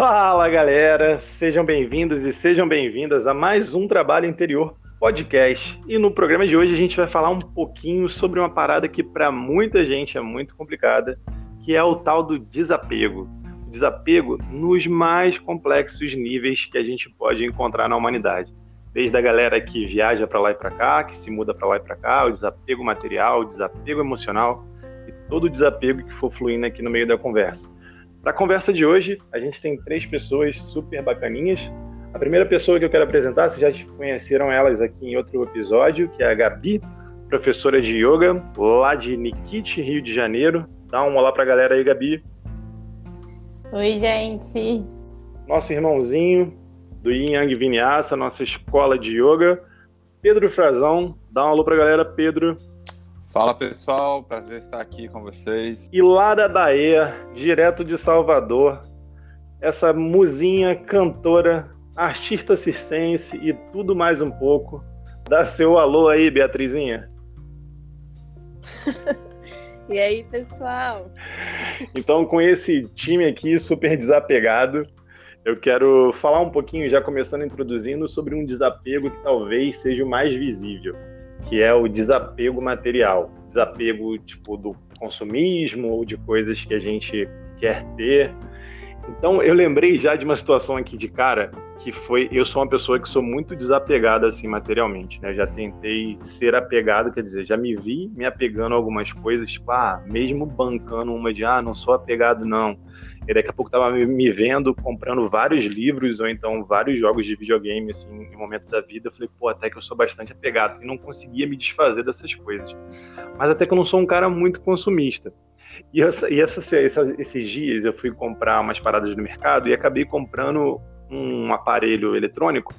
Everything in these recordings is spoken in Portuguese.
Fala galera, sejam bem-vindos e sejam bem-vindas a mais um Trabalho Interior Podcast. E no programa de hoje a gente vai falar um pouquinho sobre uma parada que para muita gente é muito complicada, que é o tal do desapego. O desapego nos mais complexos níveis que a gente pode encontrar na humanidade. Desde a galera que viaja para lá e para cá, que se muda para lá e para cá, o desapego material, o desapego emocional e todo o desapego que for fluindo aqui no meio da conversa. Para a conversa de hoje, a gente tem três pessoas super bacaninhas. A primeira pessoa que eu quero apresentar, vocês já conheceram elas aqui em outro episódio, que é a Gabi, professora de yoga, lá de Nikit, Rio de Janeiro. Dá um olá para a galera aí, Gabi. Oi, gente. Nosso irmãozinho do Yin Yang Vinyasa, nossa escola de yoga, Pedro Frazão. Dá um alô para a galera, Pedro. Fala pessoal, prazer estar aqui com vocês. E lá da Bahia, direto de Salvador, essa musinha, cantora, artista circense e tudo mais um pouco. Dá seu alô aí, Beatrizinha. e aí, pessoal? Então, com esse time aqui super desapegado, eu quero falar um pouquinho, já começando introduzindo, sobre um desapego que talvez seja o mais visível que é o desapego material, desapego tipo do consumismo ou de coisas que a gente quer ter. Então eu lembrei já de uma situação aqui de cara que foi eu sou uma pessoa que sou muito desapegada assim materialmente, né? Já tentei ser apegado, quer dizer, já me vi me apegando a algumas coisas, tipo, ah, mesmo bancando uma de ah, não sou apegado não e daqui a pouco tava me vendo comprando vários livros ou então vários jogos de videogame, assim, em momento da vida. Eu falei, pô, até que eu sou bastante apegado e não conseguia me desfazer dessas coisas. Mas até que eu não sou um cara muito consumista. E, e essa, essa, esses dias eu fui comprar umas paradas no mercado e acabei comprando um aparelho eletrônico,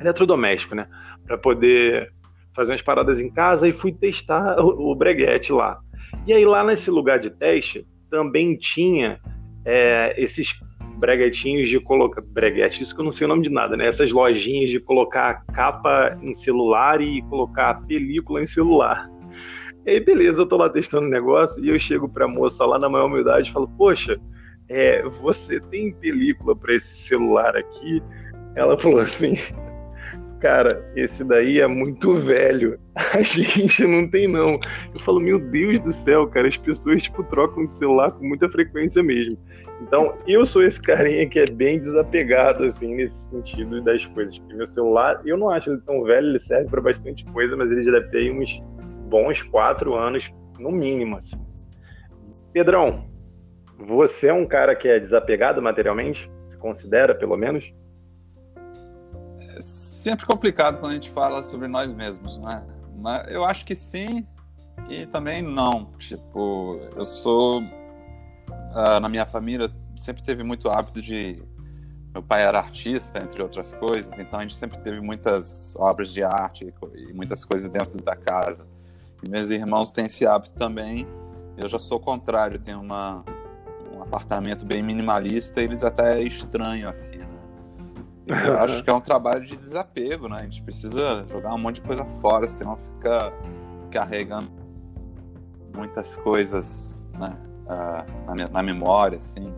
eletrodoméstico, né? Para poder fazer umas paradas em casa e fui testar o, o breguete lá. E aí lá nesse lugar de teste também tinha é, esses breguetinhos de colocar. Breguete, isso que eu não sei o nome de nada, né? Essas lojinhas de colocar capa em celular e colocar película em celular. E aí, beleza, eu tô lá testando o negócio e eu chego pra moça lá na maior humildade e falo, poxa, é, você tem película para esse celular aqui? Ela falou assim, cara, esse daí é muito velho. A gente não tem, não. Eu falo, meu Deus do céu, cara, as pessoas, tipo, trocam de celular com muita frequência mesmo. Então, eu sou esse carinha que é bem desapegado, assim, nesse sentido das coisas. Porque meu celular, eu não acho ele tão velho, ele serve para bastante coisa, mas ele já deve ter uns bons quatro anos, no mínimo, assim. Pedrão, você é um cara que é desapegado materialmente? Se considera, pelo menos? sempre complicado quando a gente fala sobre nós mesmos, né? Mas eu acho que sim e também não. Tipo, eu sou uh, na minha família sempre teve muito hábito de meu pai era artista, entre outras coisas, então a gente sempre teve muitas obras de arte e muitas coisas dentro da casa. E meus irmãos têm esse hábito também. Eu já sou o contrário, tenho uma, um apartamento bem minimalista, eles até estranham assim. Né? Eu acho que é um trabalho de desapego, né? A gente precisa jogar um monte de coisa fora, senão fica carregando muitas coisas né? uh, na, na, memória, assim.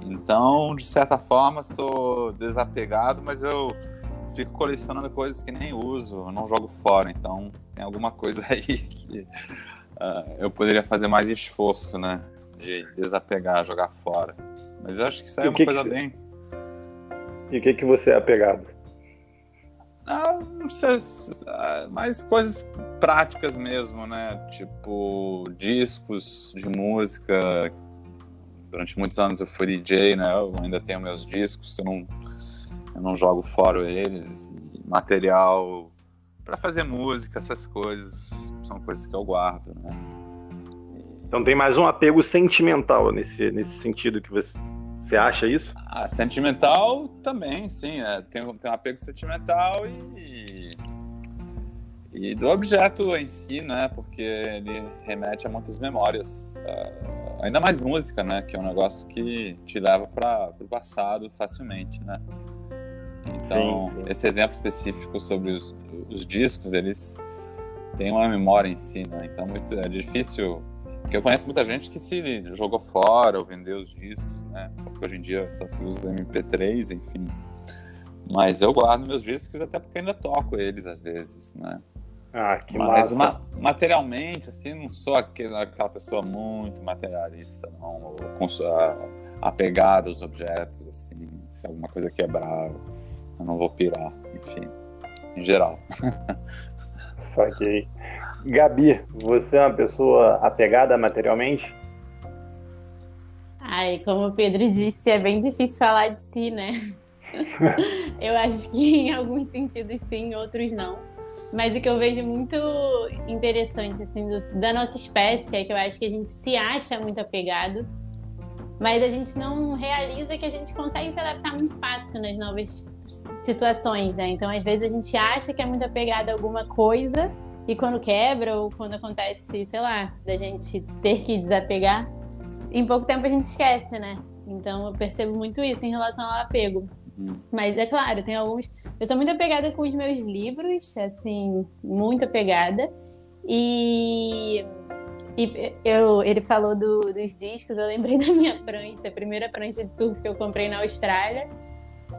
Então, de certa forma, sou desapegado, mas eu fico colecionando coisas que nem uso, não jogo fora. Então, tem alguma coisa aí que uh, eu poderia fazer mais esforço, né? De desapegar, jogar fora. Mas eu acho que isso aí é uma coisa bem e o que, que você é apegado? Ah, não sei, mais coisas práticas mesmo, né? Tipo, discos de música. Durante muitos anos eu fui DJ, né? Eu ainda tenho meus discos, eu não, eu não jogo fora eles. material para fazer música, essas coisas, são coisas que eu guardo, né? Então tem mais um apego sentimental nesse, nesse sentido que você, você acha isso? Ah, sentimental também, sim. É. Tem, tem um apego sentimental e, e do objeto em si, né? Porque ele remete a muitas memórias. Uh, ainda mais música, né? Que é um negócio que te leva para o passado facilmente, né? Então, sim, sim. esse exemplo específico sobre os, os discos, eles têm uma memória em si, né? Então, muito, é difícil Porque eu conheço muita gente que se jogou fora ou vendeu os discos, né? Porque hoje em dia só se usa MP3, enfim. Mas eu guardo meus discos até porque ainda toco eles às vezes, né? Ah, que Mas ma- materialmente, assim, não sou aquele, aquela pessoa muito materialista, não. Ou apegada aos objetos, assim. Se alguma coisa quebrar, eu não vou pirar, enfim. Em geral. Saquei. Gabi, você é uma pessoa apegada materialmente? Ai, como o Pedro disse, é bem difícil falar de si, né? Eu acho que em alguns sentidos sim, em outros não. Mas o que eu vejo muito interessante assim, do- da nossa espécie é que eu acho que a gente se acha muito apegado, mas a gente não realiza que a gente consegue se adaptar muito fácil nas novas situações, né? Então, às vezes a gente acha que é muito apegado a alguma coisa e quando quebra ou quando acontece, sei lá, da gente ter que desapegar, em pouco tempo a gente esquece, né? Então, eu percebo muito isso em relação ao apego. Uhum. Mas é claro, tem alguns. Eu sou muito apegada com os meus livros, assim, muito apegada. E, e eu, ele falou do- dos discos, eu lembrei da minha prancha, a primeira prancha de surf que eu comprei na Austrália.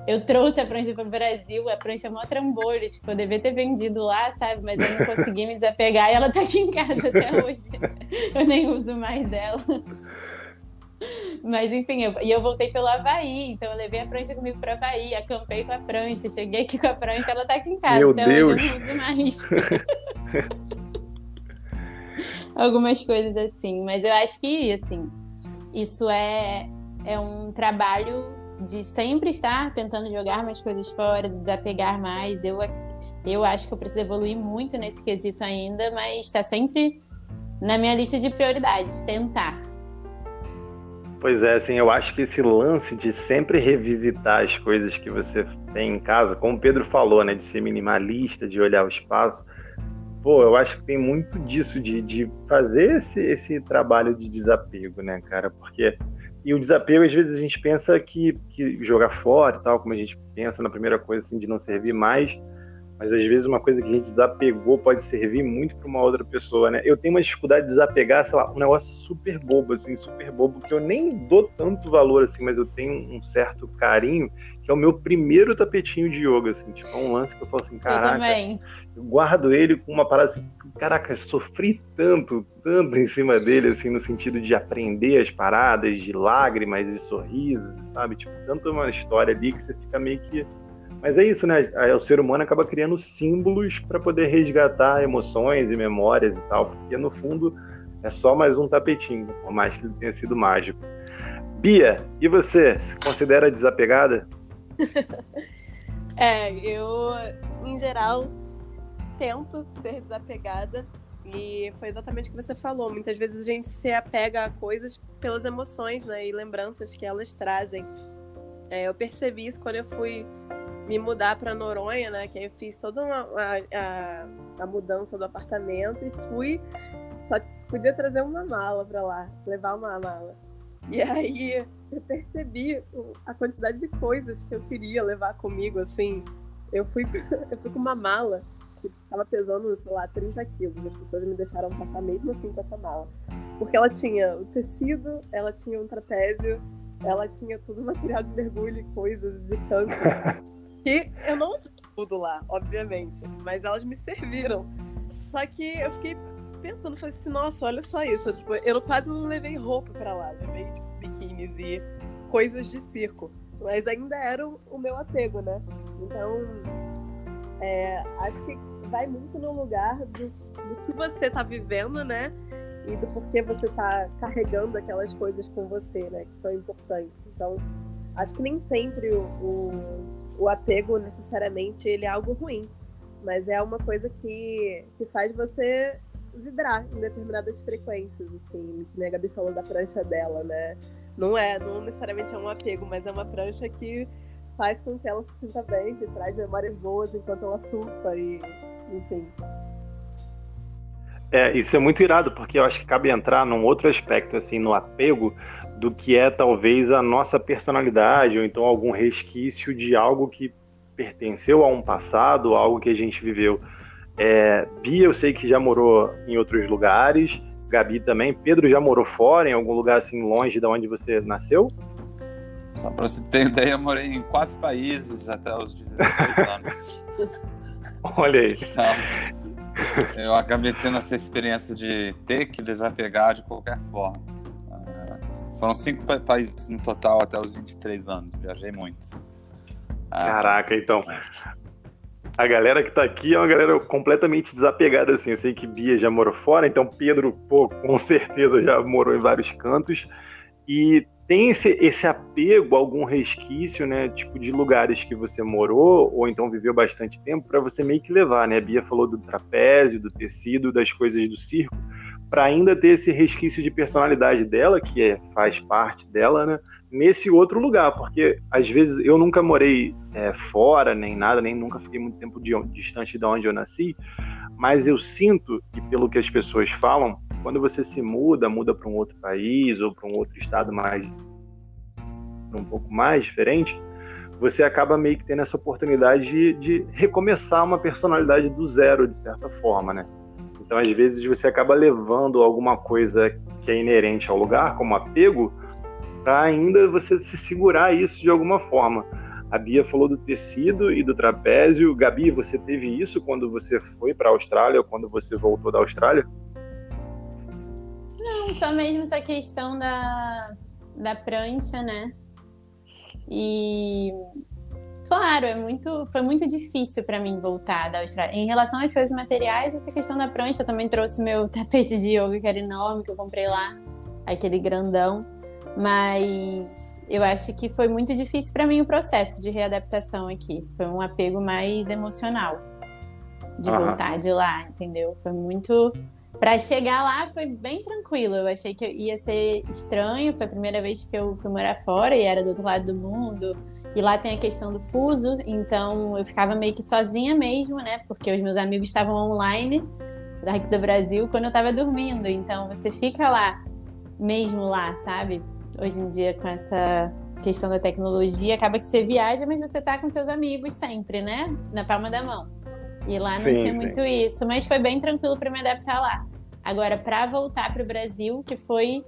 Eu trouxe a prancha para o Brasil, a prancha é mó trambolho, tipo, eu devia ter vendido lá, sabe? Mas eu não consegui me desapegar e ela tá aqui em casa até hoje. Eu nem uso mais ela. Mas enfim, eu, e eu voltei pelo Havaí, então eu levei a prancha comigo para Havaí, acampei com a prancha, cheguei aqui com a prancha, ela tá aqui em casa. Meu até Deus. hoje eu não uso mais. Algumas coisas assim, mas eu acho que assim, isso é, é um trabalho de sempre estar tentando jogar mais coisas fora, desapegar mais. Eu, eu acho que eu preciso evoluir muito nesse quesito ainda, mas está sempre na minha lista de prioridades, tentar. Pois é, assim, eu acho que esse lance de sempre revisitar as coisas que você tem em casa, como o Pedro falou, né, de ser minimalista, de olhar o espaço, pô, eu acho que tem muito disso, de, de fazer esse, esse trabalho de desapego, né, cara, porque e o desapego, às vezes, a gente pensa que, que jogar fora e tal, como a gente pensa na primeira coisa, assim, de não servir mais, mas às vezes uma coisa que a gente desapegou pode servir muito para uma outra pessoa, né? Eu tenho uma dificuldade de desapegar, sei lá, um negócio super bobo, assim, super bobo, que eu nem dou tanto valor, assim, mas eu tenho um certo carinho, que é o meu primeiro tapetinho de yoga, assim, tipo, é um lance que eu falo assim, eu caraca, também. eu guardo ele com uma parada assim, caraca, sofri tanto, tanto em cima dele, assim, no sentido de aprender as paradas, de lágrimas e sorrisos, sabe? Tipo, tanto uma história ali que você fica meio que. Mas é isso, né? O ser humano acaba criando símbolos para poder resgatar emoções e memórias e tal, porque no fundo é só mais um tapetinho, por mais que ele tenha sido mágico. Bia, e você? Se considera desapegada? É, eu, em geral, tento ser desapegada. E foi exatamente o que você falou. Muitas vezes a gente se apega a coisas pelas emoções, né? E lembranças que elas trazem. É, eu percebi isso quando eu fui me mudar para Noronha, né? Que aí eu fiz toda uma, a, a, a mudança do apartamento e fui. Só podia trazer uma mala para lá, levar uma mala. E aí eu percebi a quantidade de coisas que eu queria levar comigo, assim. Eu fui, eu fui com uma mala que tava pesando, sei lá, 30 quilos. As pessoas me deixaram passar mesmo assim com essa mala. Porque ela tinha o tecido, ela tinha um trapézio, ela tinha todo o material de mergulho e coisas de campo. que eu não usei tudo lá, obviamente. Mas elas me serviram. Só que eu fiquei pensando, falei assim, nossa, olha só isso. Tipo, eu quase não levei roupa pra lá. Levei, tipo, biquínis e coisas de circo. Mas ainda era o, o meu apego, né? Então, é, acho que vai muito no lugar do, do que você tá vivendo, né? E do porquê você tá carregando aquelas coisas com você, né? Que são importantes. Então, acho que nem sempre o, o, o apego, necessariamente, ele é algo ruim. Mas é uma coisa que, que faz você vibrar em determinadas frequências, assim. Que a Gabi falou da prancha dela, né? Não é, não necessariamente é um apego, mas é uma prancha que faz com que ela se sinta bem, que traz memórias boas enquanto ela surfa e, enfim. É, isso é muito irado, porque eu acho que cabe entrar num outro aspecto, assim, no apego, do que é talvez a nossa personalidade, ou então algum resquício de algo que pertenceu a um passado, algo que a gente viveu. É, Bia, eu sei que já morou em outros lugares, Gabi também. Pedro já morou fora, em algum lugar assim longe de onde você nasceu? Só para você ter ideia, eu morei em quatro países até os 16 anos. Olha aí. Então, eu acabei tendo essa experiência de ter que desapegar de qualquer forma. Uh, foram cinco países no total até os 23 anos, viajei muito. Uh, Caraca, então. A galera que tá aqui é uma galera completamente desapegada, assim. Eu sei que Bia já morou fora, então Pedro, pô, com certeza já morou em vários cantos. E tem esse, esse apego, algum resquício, né, tipo de lugares que você morou ou então viveu bastante tempo para você meio que levar, né? A Bia falou do trapézio, do tecido, das coisas do circo, para ainda ter esse resquício de personalidade dela, que é, faz parte dela, né? Nesse outro lugar, porque às vezes eu nunca morei é, fora nem nada, nem nunca fiquei muito tempo de, distante de onde eu nasci, mas eu sinto, e pelo que as pessoas falam, quando você se muda, muda para um outro país ou para um outro estado mais um pouco mais diferente, você acaba meio que tendo essa oportunidade de, de recomeçar uma personalidade do zero, de certa forma, né? Então, às vezes, você acaba levando alguma coisa que é inerente ao lugar, como apego, para ainda você se segurar isso de alguma forma. A Bia falou do tecido e do trapézio. Gabi, você teve isso quando você foi para a Austrália ou quando você voltou da Austrália? Não, só mesmo essa questão da, da prancha, né? E claro, é muito, foi muito difícil para mim voltar da Austrália. Em relação às coisas materiais, essa questão da prancha, eu também trouxe meu tapete de yoga, que era enorme, que eu comprei lá, aquele grandão. Mas eu acho que foi muito difícil para mim o processo de readaptação aqui. Foi um apego mais emocional de uhum. voltar de lá, entendeu? Foi muito para chegar lá foi bem tranquilo. Eu achei que ia ser estranho. Foi a primeira vez que eu fui morar fora e era do outro lado do mundo. E lá tem a questão do fuso, então eu ficava meio que sozinha mesmo, né? Porque os meus amigos estavam online daqui do Brasil quando eu estava dormindo. Então você fica lá, mesmo lá, sabe? Hoje em dia com essa questão da tecnologia, acaba que você viaja, mas você tá com seus amigos sempre, né? Na palma da mão. E lá não sim, tinha sim. muito isso, mas foi bem tranquilo para me adaptar lá. Agora, para voltar para o Brasil, que foi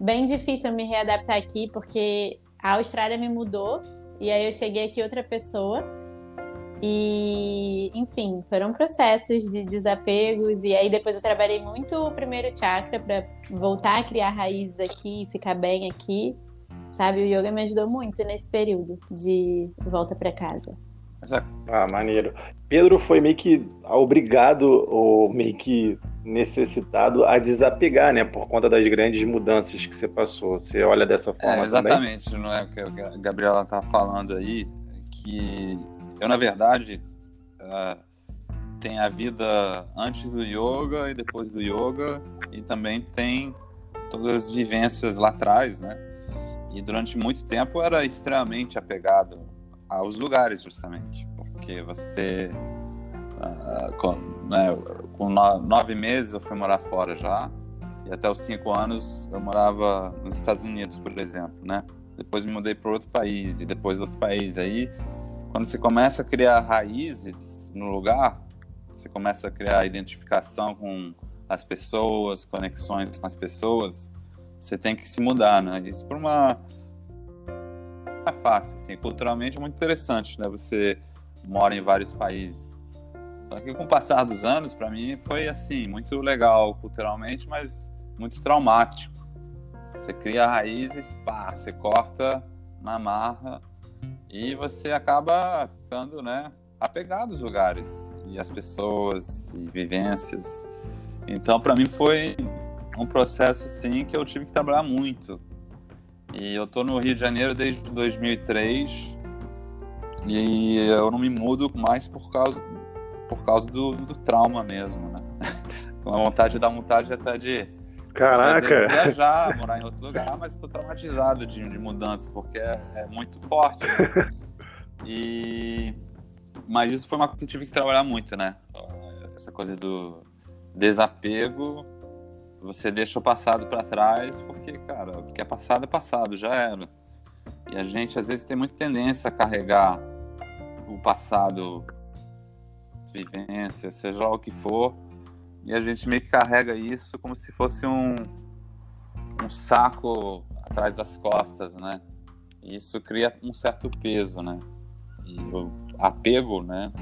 bem difícil me readaptar aqui, porque a Austrália me mudou e aí eu cheguei aqui outra pessoa. E, enfim, foram processos de desapegos. E aí depois eu trabalhei muito o primeiro chakra para voltar a criar raízes aqui, ficar bem aqui. Sabe, o yoga me ajudou muito nesse período de volta para casa. Ah, maneiro. Pedro foi meio que obrigado ou meio que necessitado a desapegar, né, por conta das grandes mudanças que você passou. Você olha dessa forma é, exatamente, também? não é o que a Gabriela tá falando aí, que eu na verdade uh, tem a vida antes do yoga e depois do yoga e também tem todas as vivências lá atrás, né? E durante muito tempo era extremamente apegado aos lugares, justamente, porque você uh, com, né, com nove meses eu fui morar fora já e até os cinco anos eu morava nos Estados Unidos, por exemplo, né? Depois me mudei para outro país e depois outro país. Aí, quando você começa a criar raízes no lugar, você começa a criar identificação com as pessoas, conexões com as pessoas, você tem que se mudar, né? Isso por uma é fácil, assim, culturalmente é muito interessante, né? Você mora em vários países. Só que com o passar dos anos, para mim, foi assim, muito legal culturalmente, mas muito traumático. Você cria raízes, pá, você corta na marra e você acaba ficando, né, apegado aos lugares e às pessoas e vivências. Então, para mim foi um processo assim que eu tive que trabalhar muito e eu tô no Rio de Janeiro desde 2003 e eu não me mudo mais por causa, por causa do, do trauma mesmo, né? Com a vontade da vontade até de Caraca! viajar, morar em outro lugar, mas estou traumatizado de, de, mudança, porque é, é muito forte. Né? E... Mas isso foi uma coisa que eu tive que trabalhar muito, né? Essa coisa do desapego você deixa o passado para trás porque, cara, o que é passado é passado, já era. E a gente às vezes tem muita tendência a carregar o passado, vivência, seja lá o que for, e a gente meio que carrega isso como se fosse um, um saco atrás das costas, né? E isso cria um certo peso, né? E o apego, né?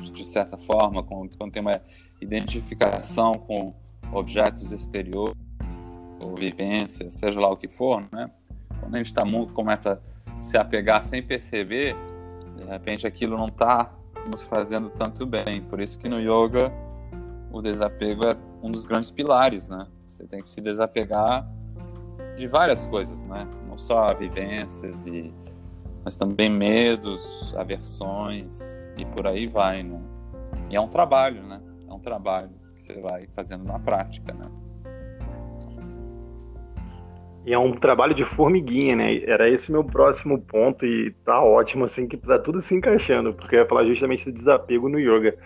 De certa forma, quando, quando tem uma identificação com objetos exteriores ou vivências, seja lá o que for, né? Quando a gente tá, começa a se apegar sem perceber, de repente aquilo não está nos fazendo tanto bem. Por isso que no yoga o desapego é um dos grandes pilares, né? Você tem que se desapegar de várias coisas, né? Não só vivências e mas também medos, aversões e por aí vai, né? E é um trabalho, né? É um trabalho que você vai fazendo na prática, né? E é um trabalho de formiguinha, né? Era esse meu próximo ponto e tá ótimo, assim, que tá tudo se encaixando, porque eu ia falar justamente do desapego no yoga.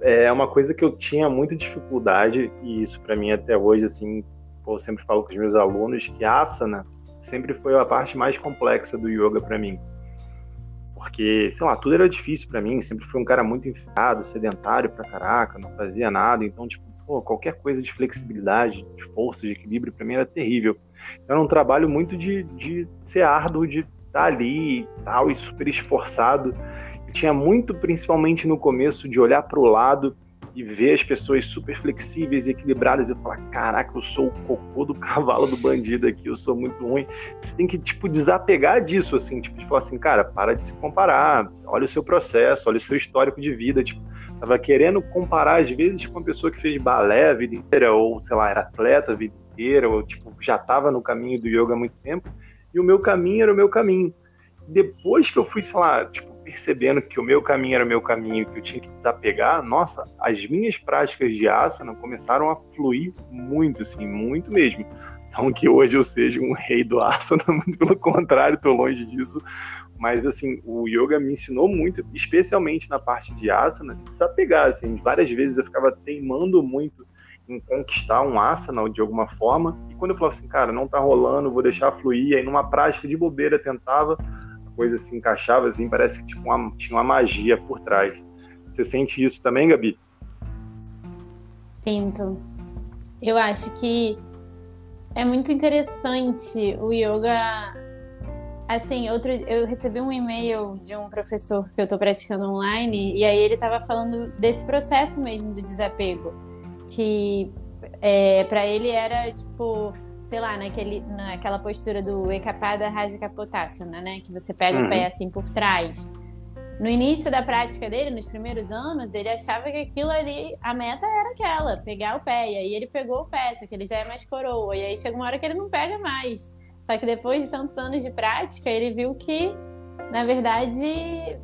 É uma coisa que eu tinha muita dificuldade, e isso para mim até hoje, assim, eu sempre falo com os meus alunos, que asana sempre foi a parte mais complexa do yoga para mim. Porque, sei lá, tudo era difícil para mim, sempre fui um cara muito enfiado, sedentário pra caraca, não fazia nada, então, tipo, pô, qualquer coisa de flexibilidade, de força, de equilíbrio, para mim era terrível. Era um trabalho muito de, de ser árduo, de estar tá ali e tal, e super esforçado. Tinha muito, principalmente no começo, de olhar para o lado e ver as pessoas super flexíveis e equilibradas e falar: caraca, eu sou o cocô do cavalo do bandido aqui, eu sou muito ruim. Você tem que, tipo, desapegar disso, assim, tipo, de falar assim, cara, para de se comparar, olha o seu processo, olha o seu histórico de vida, tipo, tava querendo comparar, às vezes, com uma pessoa que fez balé a vida inteira, ou, sei lá, era atleta a vida inteira, ou, tipo, já estava no caminho do yoga há muito tempo, e o meu caminho era o meu caminho. Depois que eu fui, sei lá, tipo, percebendo que o meu caminho era o meu caminho, que eu tinha que desapegar, nossa, as minhas práticas de asana começaram a fluir muito, assim, muito mesmo. Não que hoje eu seja um rei do asana, muito pelo contrário, estou longe disso. Mas, assim, o yoga me ensinou muito, especialmente na parte de asana, desapegar, assim. Várias vezes eu ficava teimando muito em conquistar um asana de alguma forma. E quando eu falava assim, cara, não tá rolando, vou deixar fluir. Aí numa prática de bobeira tentava, a coisa se encaixava assim, parece que tipo, uma, tinha uma magia por trás. Você sente isso também, Gabi? Sinto. Eu acho que é muito interessante o yoga. Assim, outro, eu recebi um e-mail de um professor que eu estou praticando online e aí ele estava falando desse processo mesmo do desapego que é, para ele era tipo, sei lá, naquele, naquela postura do Ekapada Raja Kapotasana, né? Que você pega uhum. o pé assim por trás. No início da prática dele, nos primeiros anos, ele achava que aquilo ali, a meta era aquela, pegar o pé. E aí ele pegou o pé, só que ele já é mais coroa. E aí chega uma hora que ele não pega mais. Só que depois de tantos anos de prática, ele viu que, na verdade,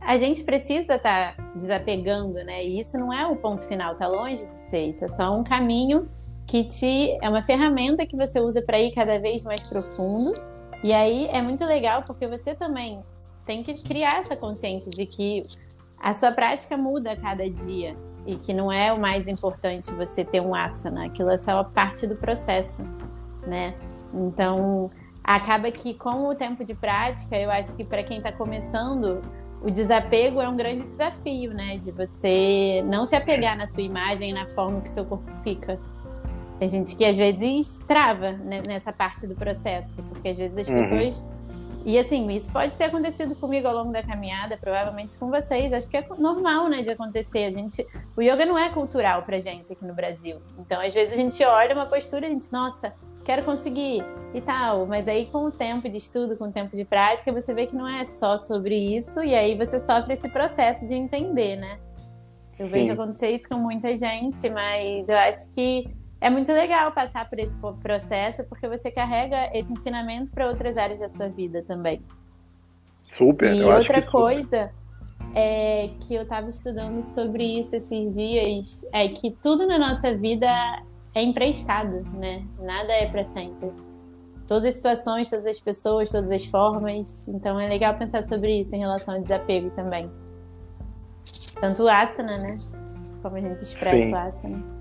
a gente precisa estar tá desapegando, né? E isso não é o ponto final, tá longe de ser. Isso é só um caminho que é uma ferramenta que você usa para ir cada vez mais profundo. E aí é muito legal porque você também tem que criar essa consciência de que a sua prática muda a cada dia e que não é o mais importante você ter um asana, aquilo é só parte do processo, né? Então, acaba que com o tempo de prática, eu acho que para quem está começando, o desapego é um grande desafio, né? De você não se apegar na sua imagem, na forma que seu corpo fica. Tem gente que às vezes trava né, nessa parte do processo, porque às vezes as uhum. pessoas. E assim, isso pode ter acontecido comigo ao longo da caminhada, provavelmente com vocês. Acho que é normal, né, de acontecer. A gente, o yoga não é cultural pra gente aqui no Brasil. Então, às vezes a gente olha uma postura e a gente, nossa, quero conseguir e tal. Mas aí, com o tempo de estudo, com o tempo de prática, você vê que não é só sobre isso, e aí você sofre esse processo de entender, né? Eu Sim. vejo acontecer isso com muita gente, mas eu acho que é muito legal passar por esse processo, porque você carrega esse ensinamento para outras áreas da sua vida também. Super. E outra coisa é que eu estava estudando sobre isso esses dias é que tudo na nossa vida é emprestado, né? Nada é para sempre. Todas as situações, todas as pessoas, todas as formas. Então é legal pensar sobre isso em relação ao desapego também. Tanto o asana, né? Como a gente expressa Sim. o asana.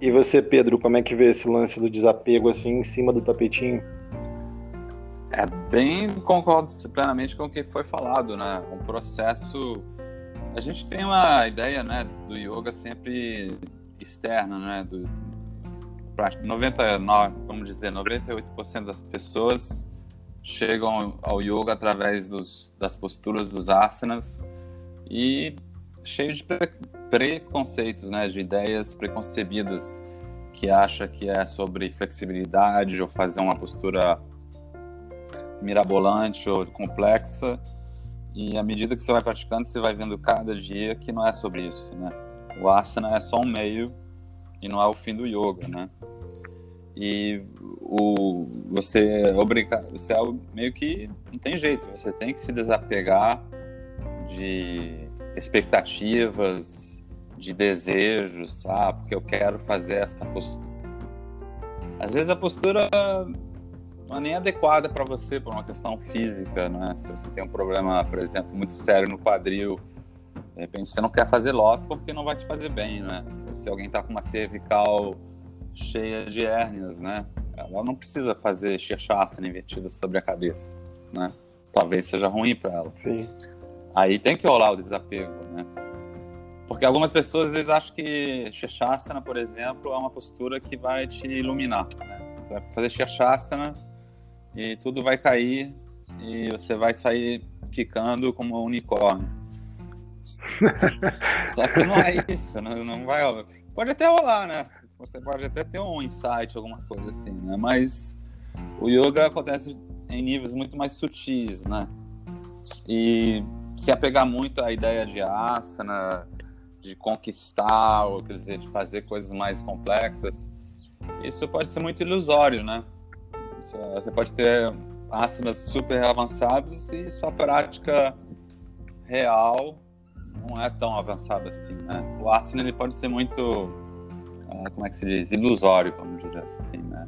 E você, Pedro, como é que vê esse lance do desapego assim em cima do tapetinho? É bem concordo plenamente com o que foi falado, né? Um processo. A gente tem uma ideia, né, do yoga sempre externa, né? Do, 99, vamos dizer, 98% das pessoas chegam ao yoga através dos, das posturas dos asanas e cheio de pre preconceitos, né, de ideias preconcebidas que acha que é sobre flexibilidade ou fazer uma postura mirabolante ou complexa. E à medida que você vai praticando, você vai vendo cada dia que não é sobre isso, né? O asana é só um meio e não é o fim do yoga, né? E o você é obrigado, você é meio que não tem jeito, você tem que se desapegar de expectativas, de desejos, sabe? Porque eu quero fazer essa postura. Às vezes a postura não é nem adequada para você por uma questão física, né? Se você tem um problema, por exemplo, muito sério no quadril, de repente você não quer fazer loto porque não vai te fazer bem, né? Ou se alguém está com uma cervical cheia de hérnias, né? Ela não precisa fazer shirshasana invertida sobre a cabeça, né? Talvez seja ruim para ela. Sim. Aí tem que rolar o desapego, né? Porque algumas pessoas às vezes acham que shirshasana, por exemplo, é uma postura que vai te iluminar, né? Você vai fazer shirshasana e tudo vai cair e você vai sair quicando como um unicórnio. Só que não é isso, não, não vai. Pode até rolar, né? Você pode até ter um insight, alguma coisa assim, né? Mas o yoga acontece em níveis muito mais sutis, né? E se apegar muito à ideia de asana, de conquistar, ou quer dizer, de fazer coisas mais complexas, isso pode ser muito ilusório, né? Você pode ter asanas super avançados e sua prática real não é tão avançada assim, né? O asana ele pode ser muito, ah, como é que se diz, ilusório, vamos dizer assim, né?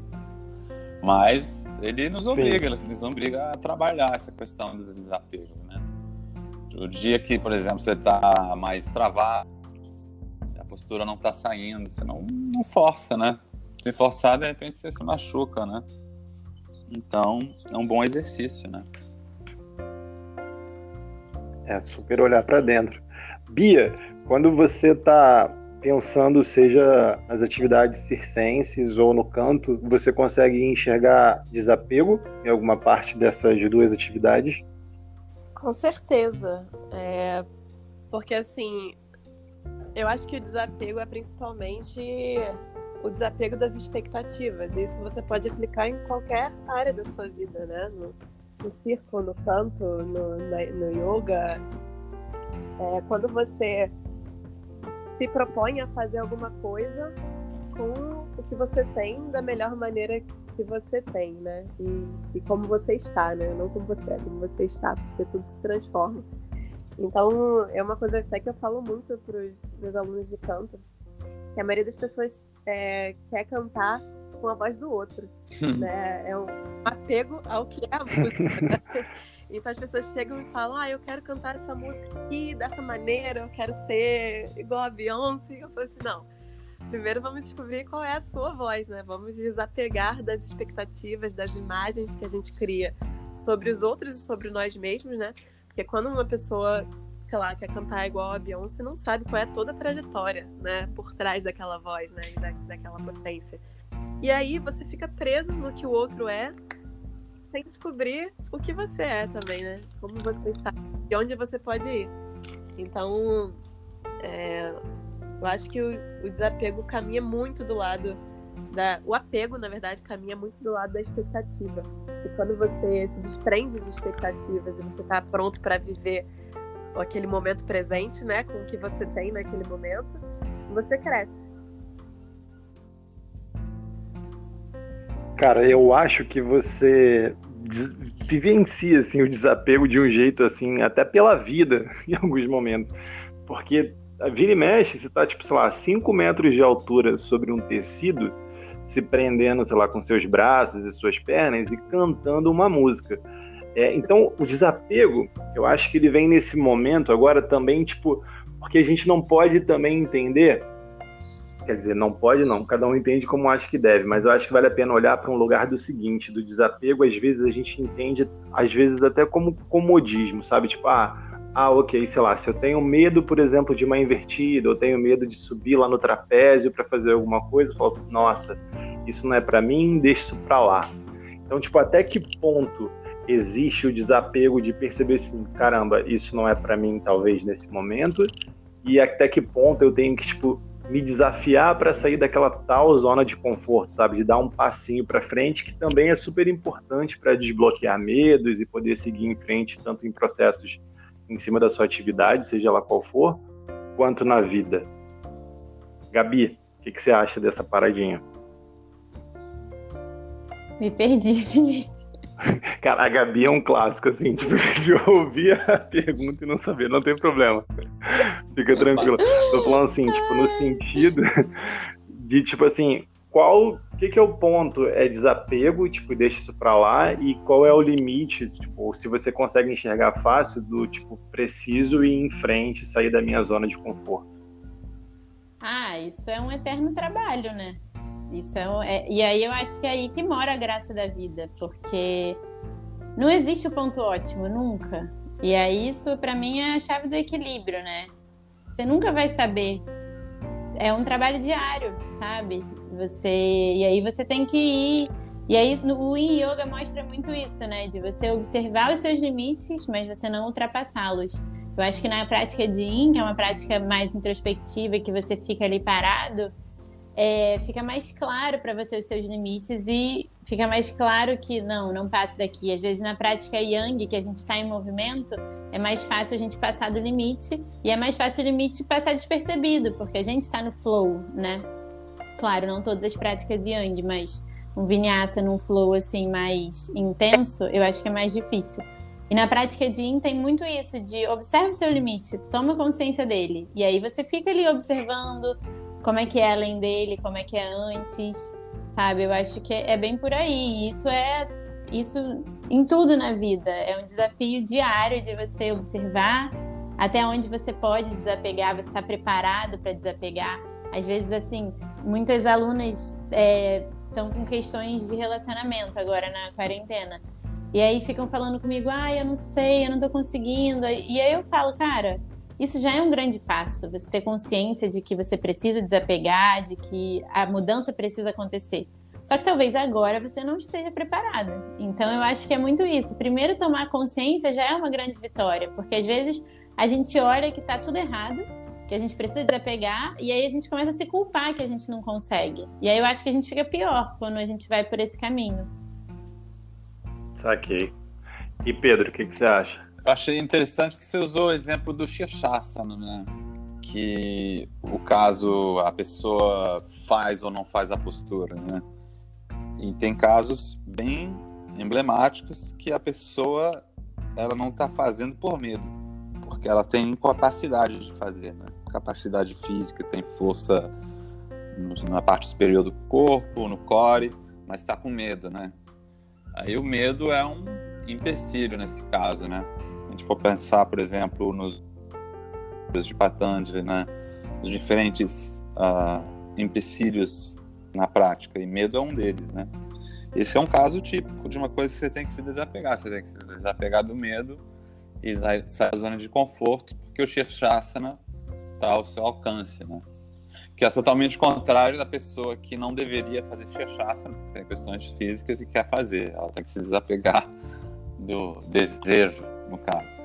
Mas ele nos obriga, Sim. ele nos obriga a trabalhar essa questão do desapego, né? O dia que, por exemplo, você está mais travado, a postura não está saindo, você não, não força, né? Se forçar, de repente você se machuca, né? Então, é um bom exercício, né? É super olhar para dentro. Bia, quando você está pensando, seja nas atividades circenses ou no canto, você consegue enxergar desapego em alguma parte dessas duas atividades? Com certeza. É... Porque, assim, eu acho que o desapego é principalmente o desapego das expectativas. Isso você pode aplicar em qualquer área da sua vida, né? No, no circo, no canto, no, na, no yoga. É, quando você se propõe a fazer alguma coisa com o que você tem da melhor maneira que você tem, né? E, e como você está, né? Não como você é, como você está, porque tudo se transforma. Então, é uma coisa até que eu falo muito para os meus alunos de canto, que a maioria das pessoas é, quer cantar com a voz do outro. né? É um apego ao que é a música. Né? Então as pessoas chegam e falam: Ah, eu quero cantar essa música aqui dessa maneira, eu quero ser igual a Beyoncé. Eu falo assim: não. Primeiro vamos descobrir qual é a sua voz, né? Vamos desapegar das expectativas, das imagens que a gente cria sobre os outros e sobre nós mesmos, né? Porque quando uma pessoa sei lá, quer cantar igual a Beyoncé, não sabe qual é toda a trajetória, né, por trás daquela voz, né, e da, daquela potência. E aí você fica preso no que o outro é, sem descobrir o que você é também, né, como você está e onde você pode ir. Então, é, eu acho que o, o desapego caminha muito do lado da, o apego, na verdade, caminha muito do lado da expectativa. E quando você se desprende de expectativas e você está pronto para viver aquele momento presente, né, com o que você tem naquele momento, você cresce. Cara, eu acho que você vivencia assim o desapego de um jeito assim, até pela vida em alguns momentos. Porque vira e mexe, você tá tipo, sei lá, 5 metros de altura sobre um tecido, se prendendo, sei lá, com seus braços e suas pernas e cantando uma música. É, então, o desapego, eu acho que ele vem nesse momento agora também, tipo, porque a gente não pode também entender, quer dizer, não pode não, cada um entende como acha que deve, mas eu acho que vale a pena olhar para um lugar do seguinte, do desapego, às vezes a gente entende, às vezes até como comodismo, sabe? Tipo, ah, ah, ok, sei lá, se eu tenho medo, por exemplo, de uma invertida, eu tenho medo de subir lá no trapézio para fazer alguma coisa, eu falo, nossa, isso não é para mim, deixa isso para lá. Então, tipo, até que ponto existe o desapego de perceber assim, caramba, isso não é para mim, talvez nesse momento, e até que ponto eu tenho que, tipo, me desafiar para sair daquela tal zona de conforto, sabe? De dar um passinho para frente, que também é super importante para desbloquear medos e poder seguir em frente, tanto em processos em cima da sua atividade, seja lá qual for, quanto na vida. Gabi, o que, que você acha dessa paradinha? Me perdi, Felipe. Cara, a Gabi é um clássico, assim, tipo, de ouvir a pergunta e não saber, não tem problema. Fica tranquilo. Tô falando assim, tipo, no sentido de, tipo assim, qual, o que, que é o ponto? É desapego, tipo, deixa isso pra lá, e qual é o limite, tipo, se você consegue enxergar fácil do, tipo, preciso ir em frente, sair da minha zona de conforto? Ah, isso é um eterno trabalho, né? Isso é, é, e aí eu acho que é aí que mora a graça da vida, porque não existe o ponto ótimo nunca. E aí isso para mim é a chave do equilíbrio, né? Você nunca vai saber. É um trabalho diário, sabe? Você e aí você tem que ir. E aí o Yin Yoga mostra muito isso, né? De você observar os seus limites, mas você não ultrapassá-los. Eu acho que na prática de Yin, que é uma prática mais introspectiva, que você fica ali parado, é, fica mais claro para você os seus limites e fica mais claro que não, não passe daqui. Às vezes na prática Yang, que a gente está em movimento, é mais fácil a gente passar do limite e é mais fácil o limite passar despercebido, porque a gente está no flow, né? Claro, não todas as práticas Yang, mas um vinyasa num flow assim mais intenso, eu acho que é mais difícil. E na prática de Yin tem muito isso, de observe seu limite, toma consciência dele. E aí você fica ali observando, como é que é além dele, como é que é antes, sabe? Eu acho que é bem por aí. Isso é isso em tudo na vida. É um desafio diário de você observar até onde você pode desapegar, você está preparado para desapegar. Às vezes, assim, muitas alunas estão é, com questões de relacionamento agora na quarentena. E aí ficam falando comigo, ah, eu não sei, eu não tô conseguindo. E aí eu falo, cara, isso já é um grande passo, você ter consciência de que você precisa desapegar, de que a mudança precisa acontecer. Só que talvez agora você não esteja preparada. Então eu acho que é muito isso. Primeiro tomar consciência já é uma grande vitória, porque às vezes a gente olha que está tudo errado, que a gente precisa desapegar, e aí a gente começa a se culpar que a gente não consegue. E aí eu acho que a gente fica pior quando a gente vai por esse caminho. Saquei. E Pedro, o que, que você acha? Eu achei interessante que você usou o exemplo do Shirshasana, né? Que o caso a pessoa faz ou não faz a postura, né? E tem casos bem emblemáticos que a pessoa ela não está fazendo por medo, porque ela tem capacidade de fazer, né? Capacidade física, tem força na parte superior do corpo, no core, mas está com medo, né? Aí o medo é um empecilho nesse caso, né? gente for pensar, por exemplo, nos de Patanjali, né, os diferentes uh, empecilhos na prática, e medo é um deles, né? Esse é um caso típico de uma coisa que você tem que se desapegar, você tem que se desapegar do medo e sair da zona de conforto, porque o Shirshasana está ao seu alcance, né? Que é totalmente contrário da pessoa que não deveria fazer Shirshasana, porque tem questões físicas e quer fazer. Ela tem que se desapegar do desejo, no caso.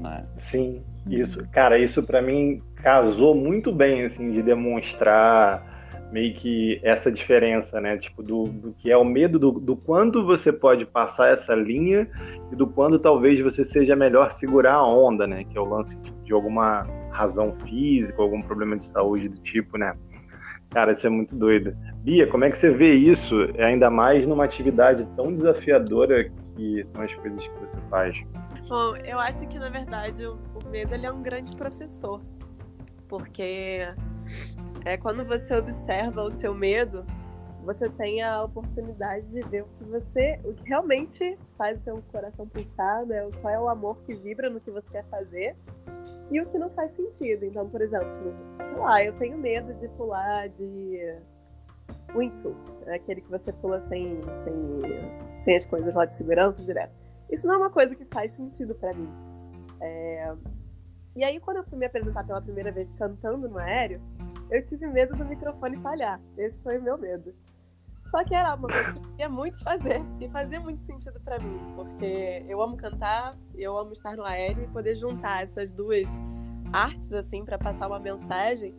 Né? Sim, isso, cara, isso para mim casou muito bem, assim, de demonstrar meio que essa diferença, né? Tipo, do, do que é o medo do, do quando você pode passar essa linha e do quando talvez você seja melhor segurar a onda, né? Que é o lance de alguma razão física, algum problema de saúde do tipo, né? Cara, isso é muito doido. Bia, como é que você vê isso, ainda mais numa atividade tão desafiadora que são as coisas que você faz? Bom, eu acho que na verdade o, medo é um grande professor, porque é quando você observa o seu medo, você tem a oportunidade de ver o que você, o que realmente faz o seu coração pulsar, né? Qual é o amor que vibra no que você quer fazer e o que não faz sentido. Então, por exemplo, sei lá, eu tenho medo de pular de wingsuit, aquele que você pula sem, sem, sem as coisas lá de segurança direto. Isso não é uma coisa que faz sentido para mim. É... E aí, quando eu fui me apresentar pela primeira vez cantando no aéreo, eu tive medo do microfone falhar. Esse foi o meu medo. Só que era uma coisa que eu queria muito fazer. E fazia muito sentido para mim. Porque eu amo cantar, eu amo estar no aéreo e poder juntar essas duas artes, assim, para passar uma mensagem,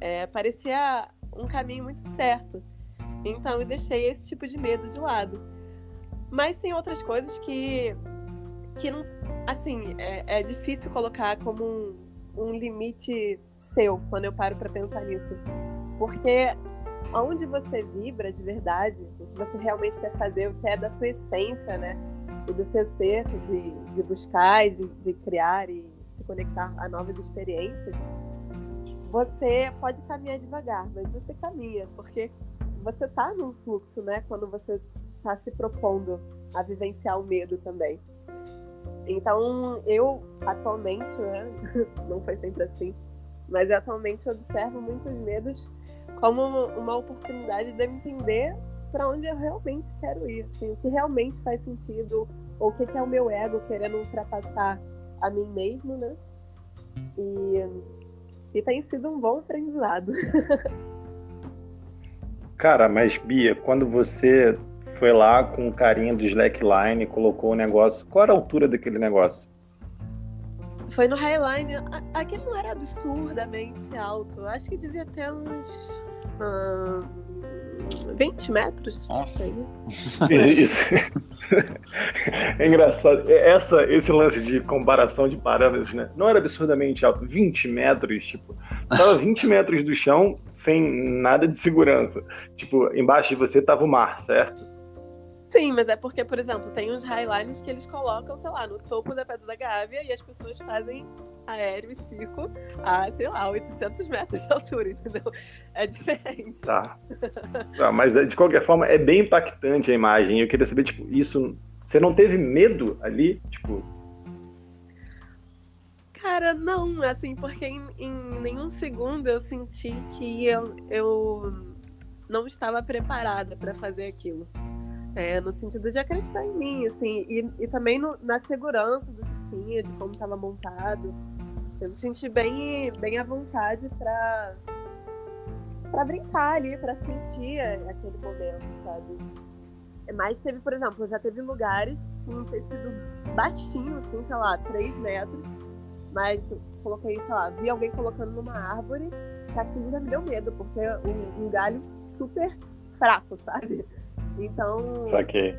é, parecia um caminho muito certo. Então eu deixei esse tipo de medo de lado. Mas tem outras coisas que, que não. Assim, é, é difícil colocar como um, um limite seu quando eu paro para pensar nisso. Porque onde você vibra de verdade, o que você realmente quer fazer, o que é da sua essência, né? E do seu ser, de, de buscar de, de criar e se conectar a novas experiências, você pode caminhar devagar, mas você caminha, porque você está num fluxo, né? Quando você está se propondo a vivenciar o medo também. Então, eu atualmente, né? Não foi sempre assim, mas eu atualmente observo muitos medos como uma oportunidade de eu entender para onde eu realmente quero ir, assim, o que realmente faz sentido, ou o que, é o meu ego querendo ultrapassar a mim mesmo, né? E, e tem sido um bom aprendizado. Cara, mas Bia, quando você foi lá com o carinha do slackline, colocou o negócio, qual era a altura daquele negócio? Foi no Highline. Aquele não era absurdamente alto. Acho que devia ter uns. Hum, 20 metros. Nossa. Isso. É engraçado. Essa, esse lance de comparação de parâmetros, né? Não era absurdamente alto. 20 metros, tipo. Tava 20 metros do chão sem nada de segurança. Tipo, embaixo de você tava o mar, certo? Sim, mas é porque, por exemplo, tem uns highlines que eles colocam, sei lá, no topo da Pedra da Gávea e as pessoas fazem aéreo e circo a, sei lá, 800 metros de altura, entendeu? É diferente. Tá. tá mas de qualquer forma, é bem impactante a imagem. Eu queria saber, tipo, isso. Você não teve medo ali? Tipo. Cara, não, assim, porque em, em nenhum segundo eu senti que eu, eu não estava preparada para fazer aquilo. É, no sentido de acreditar em mim, assim, e, e também no, na segurança do que tinha, de como estava montado. Eu me senti bem, bem à vontade para para brincar ali, para sentir aquele momento, sabe? Mas teve, por exemplo, já teve lugares com um tecido baixinho, assim, sei lá, 3 metros, mas coloquei, sei lá, vi alguém colocando numa árvore, que aquilo já me deu medo, porque um, um galho super fraco, sabe? Então. Saquei.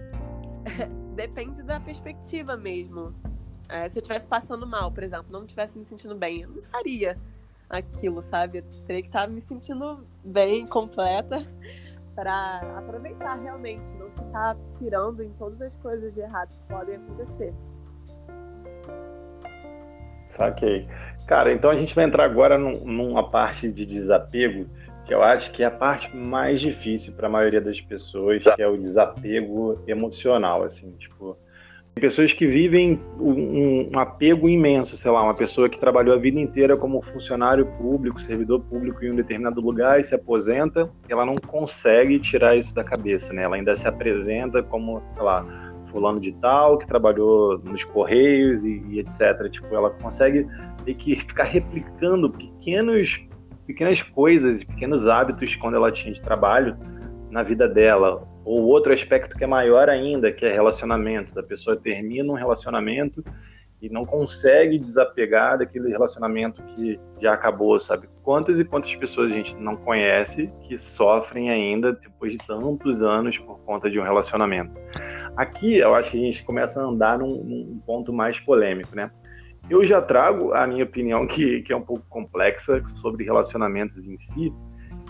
Depende da perspectiva mesmo. É, se eu estivesse passando mal, por exemplo, não estivesse me sentindo bem, eu não faria aquilo, sabe? Eu teria que estar me sentindo bem, completa, para aproveitar realmente, não ficar pirando em todas as coisas de errado que podem acontecer. Saquei. Cara, então a gente vai entrar agora num, numa parte de desapego que eu acho que é a parte mais difícil para a maioria das pessoas, que é o desapego emocional, assim, tipo, tem pessoas que vivem um, um, apego imenso, sei lá, uma pessoa que trabalhou a vida inteira como funcionário público, servidor público em um determinado lugar e se aposenta, ela não consegue tirar isso da cabeça, né? Ela ainda se apresenta como, sei lá, fulano de tal, que trabalhou nos correios e, e etc. Tipo, ela consegue ter que ficar replicando pequenos pequenas coisas pequenos hábitos quando ela tinha de trabalho na vida dela. Ou outro aspecto que é maior ainda, que é relacionamentos. A pessoa termina um relacionamento e não consegue desapegar daquele relacionamento que já acabou, sabe? Quantas e quantas pessoas a gente não conhece que sofrem ainda depois de tantos anos por conta de um relacionamento? Aqui eu acho que a gente começa a andar num, num ponto mais polêmico, né? Eu já trago a minha opinião, que, que é um pouco complexa, sobre relacionamentos em si,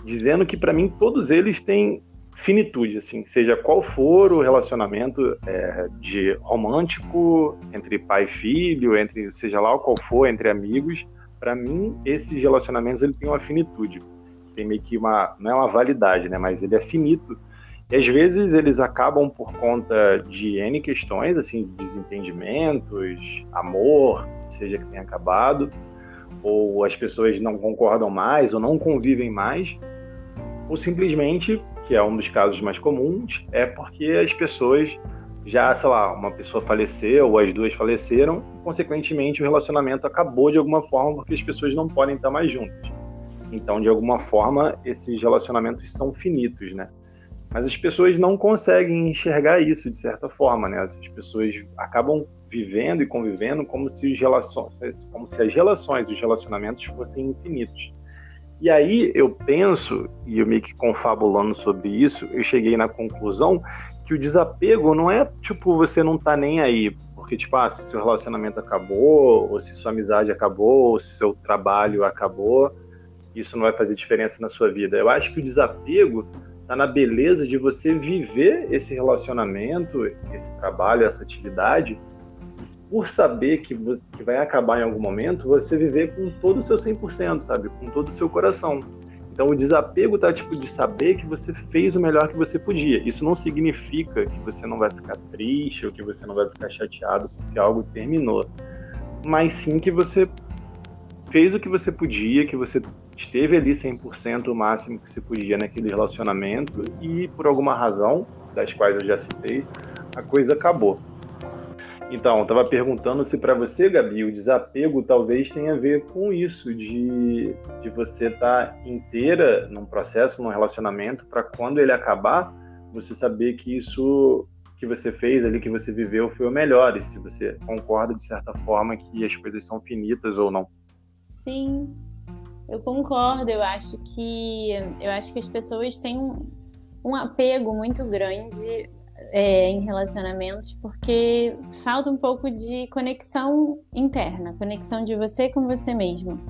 dizendo que, para mim, todos eles têm finitude, assim, seja qual for o relacionamento é, de romântico, entre pai e filho, entre seja lá qual for, entre amigos, para mim, esses relacionamentos ele tem uma finitude. Tem meio que uma, não é uma validade, né, mas ele é finito e às vezes eles acabam por conta de N questões, assim, desentendimentos, amor, seja que tenha acabado, ou as pessoas não concordam mais, ou não convivem mais, ou simplesmente, que é um dos casos mais comuns, é porque as pessoas já, sei lá, uma pessoa faleceu ou as duas faleceram, consequentemente o relacionamento acabou de alguma forma porque as pessoas não podem estar mais juntas. Então, de alguma forma, esses relacionamentos são finitos, né? Mas as pessoas não conseguem enxergar isso de certa forma, né? As pessoas acabam vivendo e convivendo como se, os relações, como se as relações os relacionamentos fossem infinitos. E aí eu penso, e eu meio que confabulando sobre isso, eu cheguei na conclusão que o desapego não é tipo você não tá nem aí, porque tipo, ah, se seu relacionamento acabou, ou se sua amizade acabou, ou se seu trabalho acabou, isso não vai fazer diferença na sua vida. Eu acho que o desapego tá na beleza de você viver esse relacionamento, esse trabalho, essa atividade por saber que, você, que vai acabar em algum momento, você viver com todo o seu 100%, sabe? Com todo o seu coração. Então, o desapego tá tipo de saber que você fez o melhor que você podia. Isso não significa que você não vai ficar triste ou que você não vai ficar chateado porque algo terminou. Mas sim que você fez o que você podia, que você esteve ali 100% o máximo que você podia naquele relacionamento e por alguma razão, das quais eu já citei, a coisa acabou. Então, estava perguntando se para você, Gabi, o desapego talvez tenha a ver com isso, de, de você estar tá inteira num processo, num relacionamento, para quando ele acabar, você saber que isso que você fez ali, que você viveu, foi o melhor, e se você concorda de certa forma que as coisas são finitas ou não. Sim, eu concordo. Eu acho que eu acho que as pessoas têm um, um apego muito grande é, em relacionamentos porque falta um pouco de conexão interna, conexão de você com você mesmo.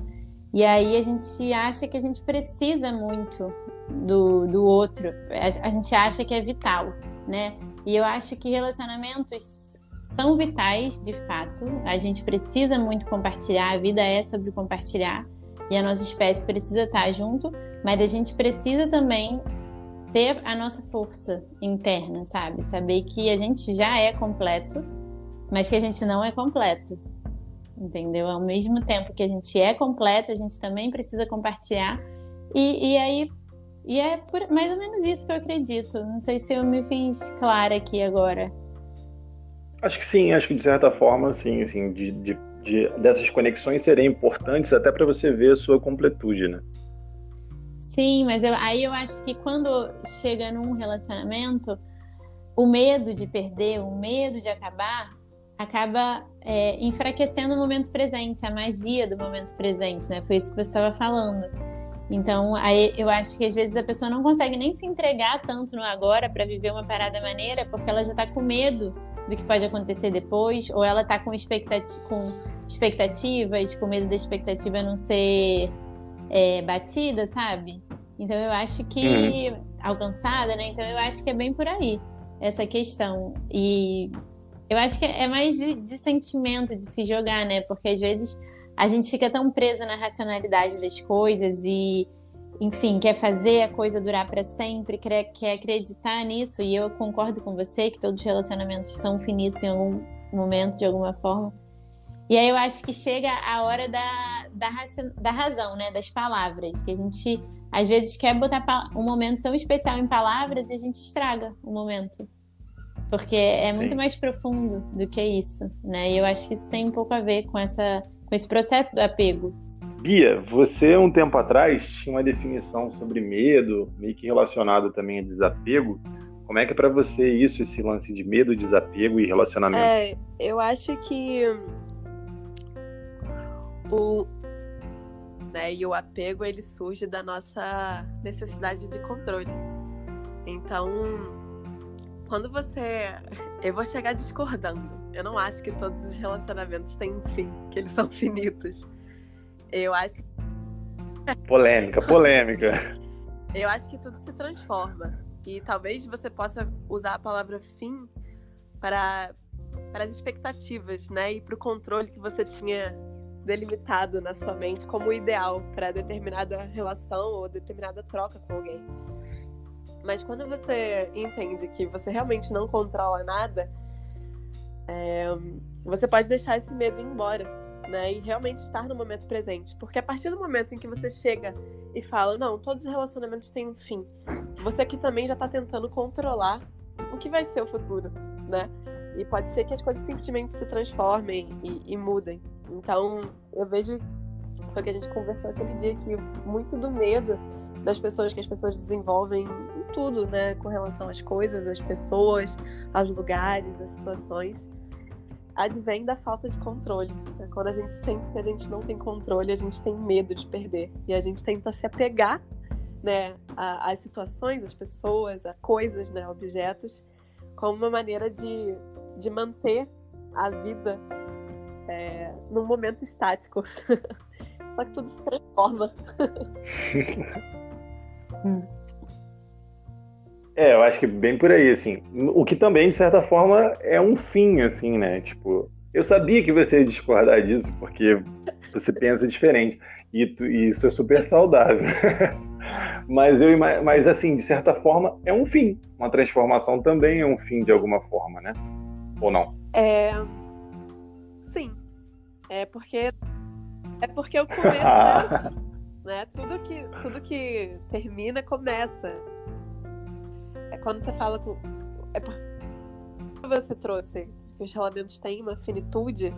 E aí a gente acha que a gente precisa muito do, do outro, a, a gente acha que é vital, né? E eu acho que relacionamentos são vitais, de fato. A gente precisa muito compartilhar, a vida é sobre compartilhar e a nossa espécie precisa estar junto, mas a gente precisa também ter a nossa força interna, sabe? Saber que a gente já é completo, mas que a gente não é completo. Entendeu? Ao mesmo tempo que a gente é completo, a gente também precisa compartilhar. E, e aí, e é por, mais ou menos isso que eu acredito. Não sei se eu me fiz clara aqui agora. Acho que sim, acho que de certa forma, sim, assim, de, de, de dessas conexões serem importantes até para você ver a sua completude, né? Sim, mas eu, aí eu acho que quando chega num relacionamento, o medo de perder, o medo de acabar, acaba é, enfraquecendo o momento presente, a magia do momento presente, né? Foi isso que você estava falando. Então, aí eu acho que às vezes a pessoa não consegue nem se entregar tanto no agora para viver uma parada maneira, porque ela já está com medo do que pode acontecer depois, ou ela está com, expectati com expectativas, com medo da expectativa não ser é, batida, sabe? Então eu acho que uhum. alcançada, né? Então eu acho que é bem por aí essa questão. E eu acho que é mais de, de sentimento de se jogar, né? Porque às vezes a gente fica tão presa na racionalidade das coisas e, enfim, quer fazer a coisa durar para sempre, quer, quer acreditar nisso. E eu concordo com você que todos os relacionamentos são finitos em algum momento, de alguma forma. E aí eu acho que chega a hora da, da, da razão, né? Das palavras. Que a gente, às vezes, quer botar um momento tão especial em palavras e a gente estraga o momento. Porque é Sim. muito mais profundo do que isso, né? E eu acho que isso tem um pouco a ver com, essa, com esse processo do apego. Bia, você um tempo atrás tinha uma definição sobre medo, meio que relacionado também a desapego. Como é que é para você isso, esse lance de medo, desapego e relacionamento? É, eu acho que o né, e o apego ele surge da nossa necessidade de controle. Então, quando você, eu vou chegar discordando. Eu não acho que todos os relacionamentos têm fim, que eles são finitos. Eu acho polêmica, polêmica. eu acho que tudo se transforma e talvez você possa usar a palavra fim para para as expectativas, né, e para o controle que você tinha delimitado na sua mente como ideal para determinada relação ou determinada troca com alguém. Mas quando você entende que você realmente não controla nada, é, você pode deixar esse medo ir embora, né? E realmente estar no momento presente. Porque a partir do momento em que você chega e fala, não, todos os relacionamentos têm um fim, você aqui também já está tentando controlar o que vai ser o futuro. né? E pode ser que as coisas simplesmente se transformem e, e mudem. Então, eu vejo, foi o que a gente conversou aquele dia, que muito do medo das pessoas que as pessoas desenvolvem em tudo, né? Com relação às coisas, às pessoas, aos lugares, às situações, advém da falta de controle. Né? Quando a gente sente que a gente não tem controle, a gente tem medo de perder. E a gente tenta se apegar né, às situações, às pessoas, a coisas, né, objetos, como uma maneira de, de manter a vida é, num momento estático. Só que tudo se transforma. É, eu acho que bem por aí, assim. O que também, de certa forma, é um fim, assim, né? Tipo, eu sabia que você ia discordar disso, porque você pensa diferente. E, tu, e isso é super saudável. mas, eu, mas, assim, de certa forma, é um fim. Uma transformação também é um fim, de alguma forma, né? Ou não? É. É porque. É porque o começo é assim, né? Tudo que, tudo que termina começa. É quando você fala com. É porque você trouxe que os relamentos têm uma finitude.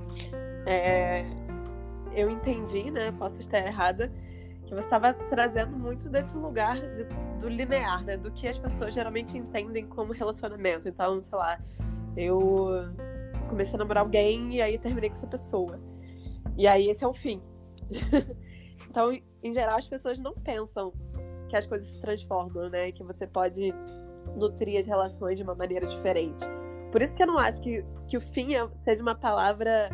É, eu entendi, né? Posso estar errada, que você estava trazendo muito desse lugar de, do linear, né? Do que as pessoas geralmente entendem como relacionamento. Então, sei lá, eu comecei a namorar alguém e aí eu terminei com essa pessoa. E aí esse é o fim. então, em geral, as pessoas não pensam que as coisas se transformam, né? Que você pode nutrir as relações de uma maneira diferente. Por isso que eu não acho que, que o fim é, seja uma palavra.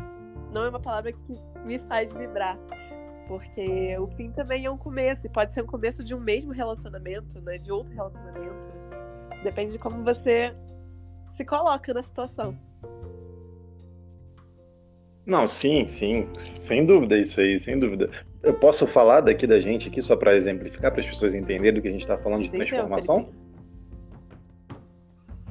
Não é uma palavra que me faz vibrar. Porque o fim também é um começo. E pode ser um começo de um mesmo relacionamento, né? De outro relacionamento. Depende de como você se coloca na situação. Não, sim, sim, sem dúvida isso aí, sem dúvida. Eu posso falar daqui da gente aqui só para exemplificar para as pessoas entenderem do que a gente está falando de transformação?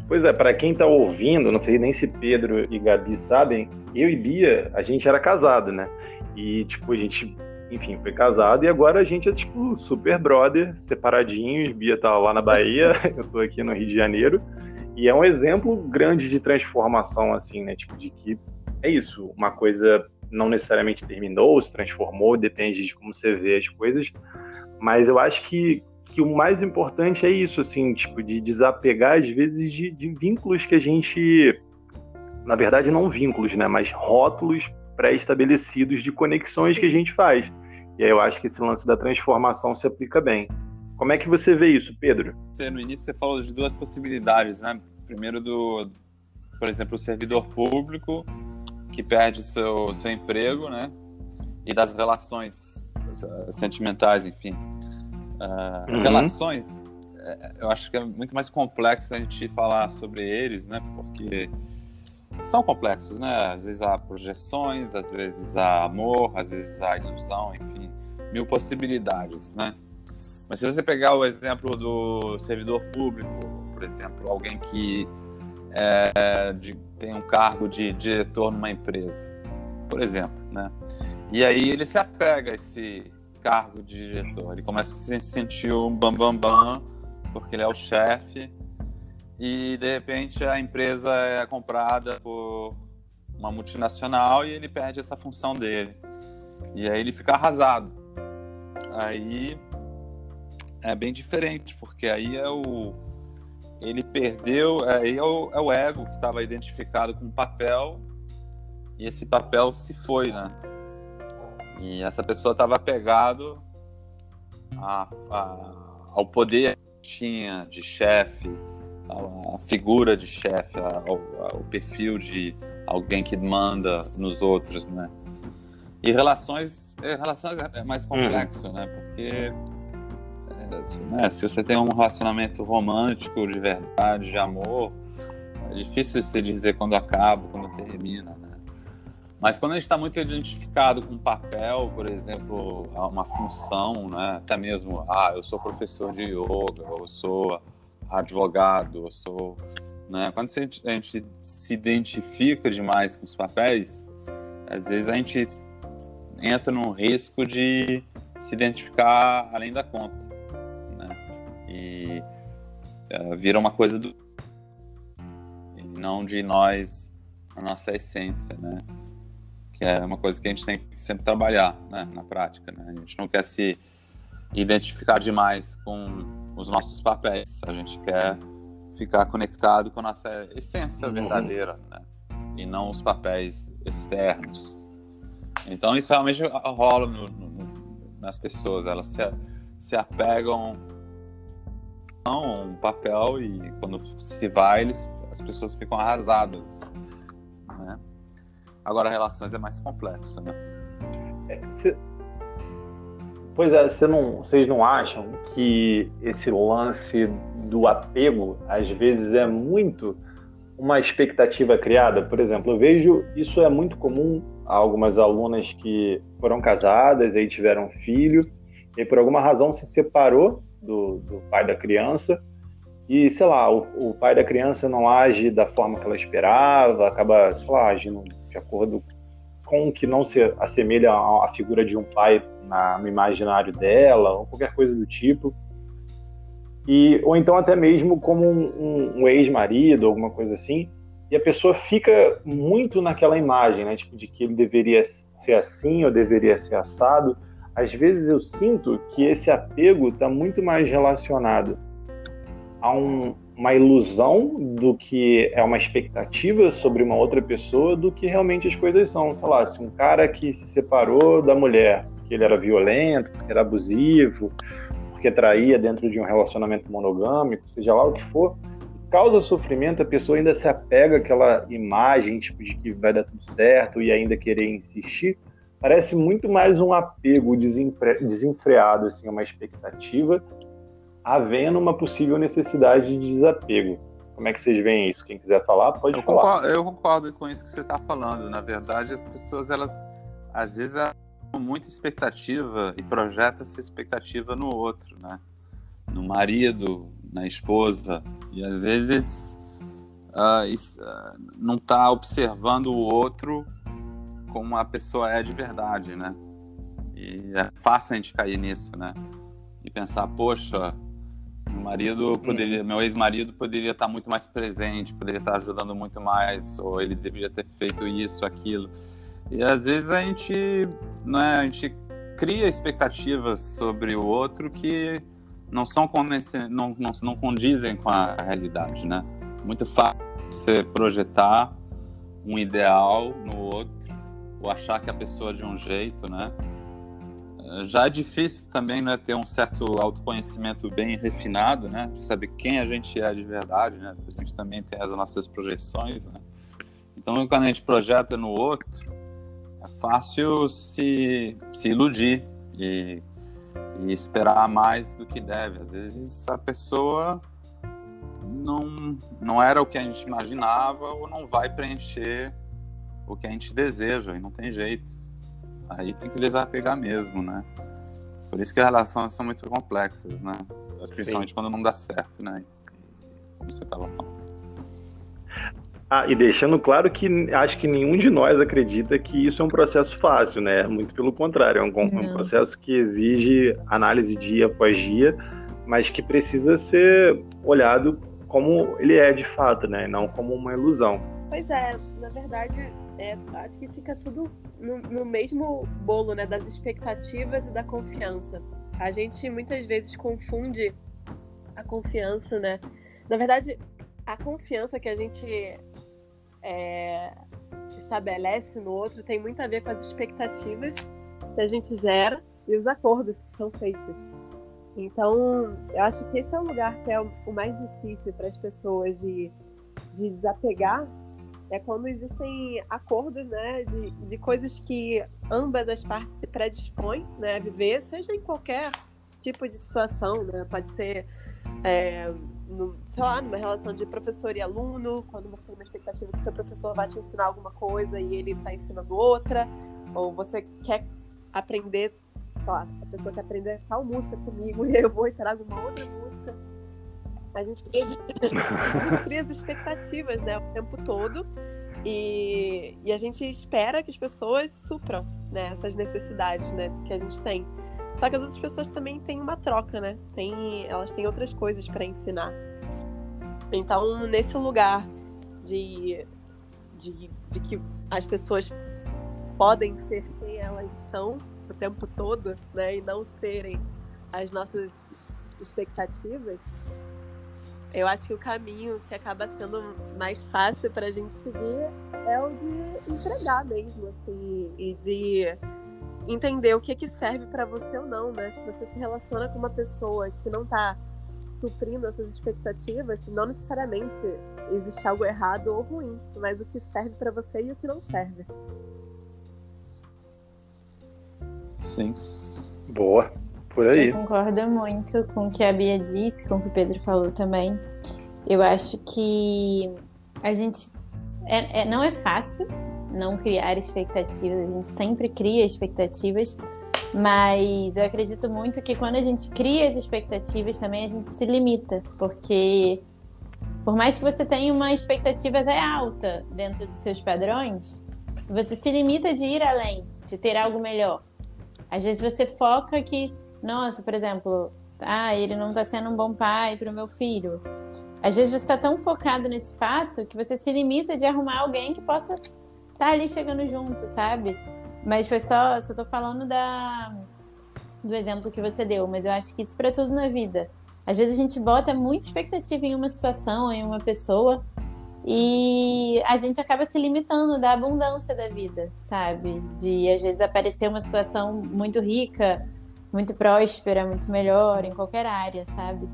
Pois é, para quem está ouvindo, não sei nem se Pedro e Gabi sabem, eu e Bia, a gente era casado, né? E tipo, a gente, enfim, foi casado e agora a gente é tipo super brother, separadinhos. Bia tá lá na Bahia, eu tô aqui no Rio de Janeiro. E é um exemplo grande de transformação assim, né? Tipo de que é isso, uma coisa não necessariamente terminou, se transformou, depende de como você vê as coisas, mas eu acho que, que o mais importante é isso, assim, tipo, de desapegar, às vezes, de, de vínculos que a gente, na verdade, não vínculos, né, mas rótulos pré-estabelecidos de conexões que a gente faz. E aí eu acho que esse lance da transformação se aplica bem. Como é que você vê isso, Pedro? Você, no início você falou de duas possibilidades, né? Primeiro do, por exemplo, o servidor público que perde seu, seu emprego, né? E das relações sentimentais, enfim. Uh, uhum. Relações, é, eu acho que é muito mais complexo a gente falar sobre eles, né? Porque são complexos, né? Às vezes há projeções, às vezes há amor, às vezes há ilusão, enfim, mil possibilidades, né? Mas se você pegar o exemplo do servidor público, por exemplo, alguém que é, de, tem um cargo de diretor numa empresa, por exemplo, né? E aí ele se apega a esse cargo de diretor, ele começa a se sentir um bambambam, bam, bam, porque ele é o chefe, e de repente a empresa é comprada por uma multinacional e ele perde essa função dele. E aí ele fica arrasado. Aí é bem diferente, porque aí é o ele perdeu, aí é, é, o, é o ego que estava identificado com o papel e esse papel se foi, né? E essa pessoa estava apegado a, a, ao poder que tinha de chefe, a, a, figura de chefe, ao, ao perfil de alguém que manda nos outros, né? E relações, é, relações é mais complexo, né? Porque né? Se você tem um relacionamento romântico de verdade, de amor, é difícil você dizer quando acaba, quando termina, né? Mas quando a gente está muito identificado com um papel, por exemplo, uma função, né? Até mesmo, ah, eu sou professor de yoga, eu sou advogado, eu sou, né? Quando a gente, se identifica demais com os papéis, às vezes a gente entra num risco de se identificar além da conta e uh, vira uma coisa do não de nós, a nossa essência, né? Que é uma coisa que a gente tem que sempre trabalhar né? na prática, né? A gente não quer se identificar demais com os nossos papéis, a gente quer ficar conectado com a nossa essência uhum. verdadeira, né? E não os papéis externos. Então isso realmente rola no, no, nas pessoas, elas se, se apegam um papel e quando se vai, eles, as pessoas ficam arrasadas. Né? Agora, relações é mais complexo, né? É, cê... Pois é, cê não, vocês não acham que esse lance do apego, às vezes, é muito uma expectativa criada? Por exemplo, eu vejo isso é muito comum a algumas alunas que foram casadas, aí tiveram filho, e por alguma razão se separou do, do pai da criança, e sei lá, o, o, pai da criança não age da forma que ela esperava, acaba, sei lá, agindo de acordo com o que não se assemelha à figura de um pai na, no imaginário dela, ou qualquer coisa do tipo. E, ou então até mesmo como um, um, um ex-marido, alguma coisa assim, e a pessoa fica muito naquela imagem, né? Tipo, de que ele deveria ser assim ou deveria ser assado. Às vezes eu sinto que esse apego está muito mais relacionado a um, uma ilusão do que é uma expectativa sobre uma outra pessoa do que realmente as coisas são. Sei lá, se um cara que se separou da mulher, porque ele era violento, porque era abusivo, porque traía dentro de um relacionamento monogâmico, seja lá o que for, causa sofrimento, a pessoa ainda se apega àquela imagem tipo, de que vai dar tudo certo e ainda querer insistir, parece muito mais um apego desenfreado, assim, uma expectativa, havendo uma possível necessidade de desapego. Como é que vocês veem isso? Quem quiser falar, pode eu falar. Concordo, eu concordo com isso que você está falando. Na verdade, as pessoas, elas, às vezes, elas têm muita expectativa e projetam essa expectativa no outro, né? No marido, na esposa, e às vezes uh, não está observando o outro como a pessoa é de verdade, né? E é fácil a gente cair nisso, né? E pensar, poxa, meu marido poderia, meu ex-marido poderia estar muito mais presente, poderia estar ajudando muito mais, ou ele deveria ter feito isso, aquilo. E às vezes a gente, né, a gente cria expectativas sobre o outro que não são não, não, não condizem com a realidade, né? Muito fácil você projetar um ideal no outro ou achar que a pessoa é de um jeito, né? Já é difícil também né, ter um certo autoconhecimento bem refinado, né? De saber quem a gente é de verdade, né? A gente também tem as nossas projeções, né? Então, quando a gente projeta no outro, é fácil se, se iludir e e esperar mais do que deve. Às vezes a pessoa não, não era o que a gente imaginava ou não vai preencher o que a gente deseja e não tem jeito. Aí tem que desapegar mesmo, né? Por isso que as relações são muito complexas, né? Principalmente Sim. quando não dá certo, né? Como você estava falando. Ah, e deixando claro que acho que nenhum de nós acredita que isso é um processo fácil, né? Muito pelo contrário, é um, um processo que exige análise dia após dia, mas que precisa ser olhado como ele é de fato, né? Não como uma ilusão. Pois é, na verdade, é, acho que fica tudo no, no mesmo bolo, né? Das expectativas e da confiança. A gente muitas vezes confunde a confiança, né? Na verdade, a confiança que a gente é, estabelece no outro tem muito a ver com as expectativas que a gente gera e os acordos que são feitos. Então, eu acho que esse é o lugar que é o mais difícil para as pessoas de, de desapegar, é quando existem acordos, né, de, de coisas que ambas as partes se predispõem, né, a viver, seja em qualquer tipo de situação, né, pode ser é, no, sei lá, numa relação de professor e aluno, quando você tem uma expectativa que seu professor vai te ensinar alguma coisa e ele está ensinando outra, ou você quer aprender, sei lá, a pessoa quer aprender tal música comigo e eu vou e trago uma outra música. A gente cria, as expectativas, né, o tempo todo. E, e a gente espera que as pessoas supram né, essas necessidades né, que a gente tem. Só que as outras pessoas também têm uma troca, né? Tem, elas têm outras coisas para ensinar. Então, nesse lugar de, de, de que as pessoas podem ser quem elas são o tempo todo, né? E não serem as nossas expectativas, eu acho que o caminho que acaba sendo mais fácil para a gente seguir é o de entregar mesmo, assim, e de entender o que que serve para você ou não, né? Se você se relaciona com uma pessoa que não está suprindo as suas expectativas, não necessariamente existe algo errado ou ruim, mas o que serve para você e o que não serve. Sim. Boa. Por aí. Eu concordo muito com o que a Bia disse, com o que o Pedro falou também. Eu acho que a gente. É, é, não é fácil não criar expectativas, a gente sempre cria expectativas, mas eu acredito muito que quando a gente cria as expectativas também a gente se limita, porque por mais que você tenha uma expectativa até alta dentro dos seus padrões, você se limita de ir além, de ter algo melhor. Às vezes você foca que nossa, por exemplo, ah, ele não está sendo um bom pai para o meu filho. Às vezes você está tão focado nesse fato que você se limita de arrumar alguém que possa estar tá ali chegando junto, sabe? Mas foi só, só tô falando da do exemplo que você deu, mas eu acho que isso para tudo na vida. Às vezes a gente bota muita expectativa em uma situação, em uma pessoa, e a gente acaba se limitando da abundância da vida, sabe? De às vezes aparecer uma situação muito rica, muito próspera, muito melhor em qualquer área, sabe?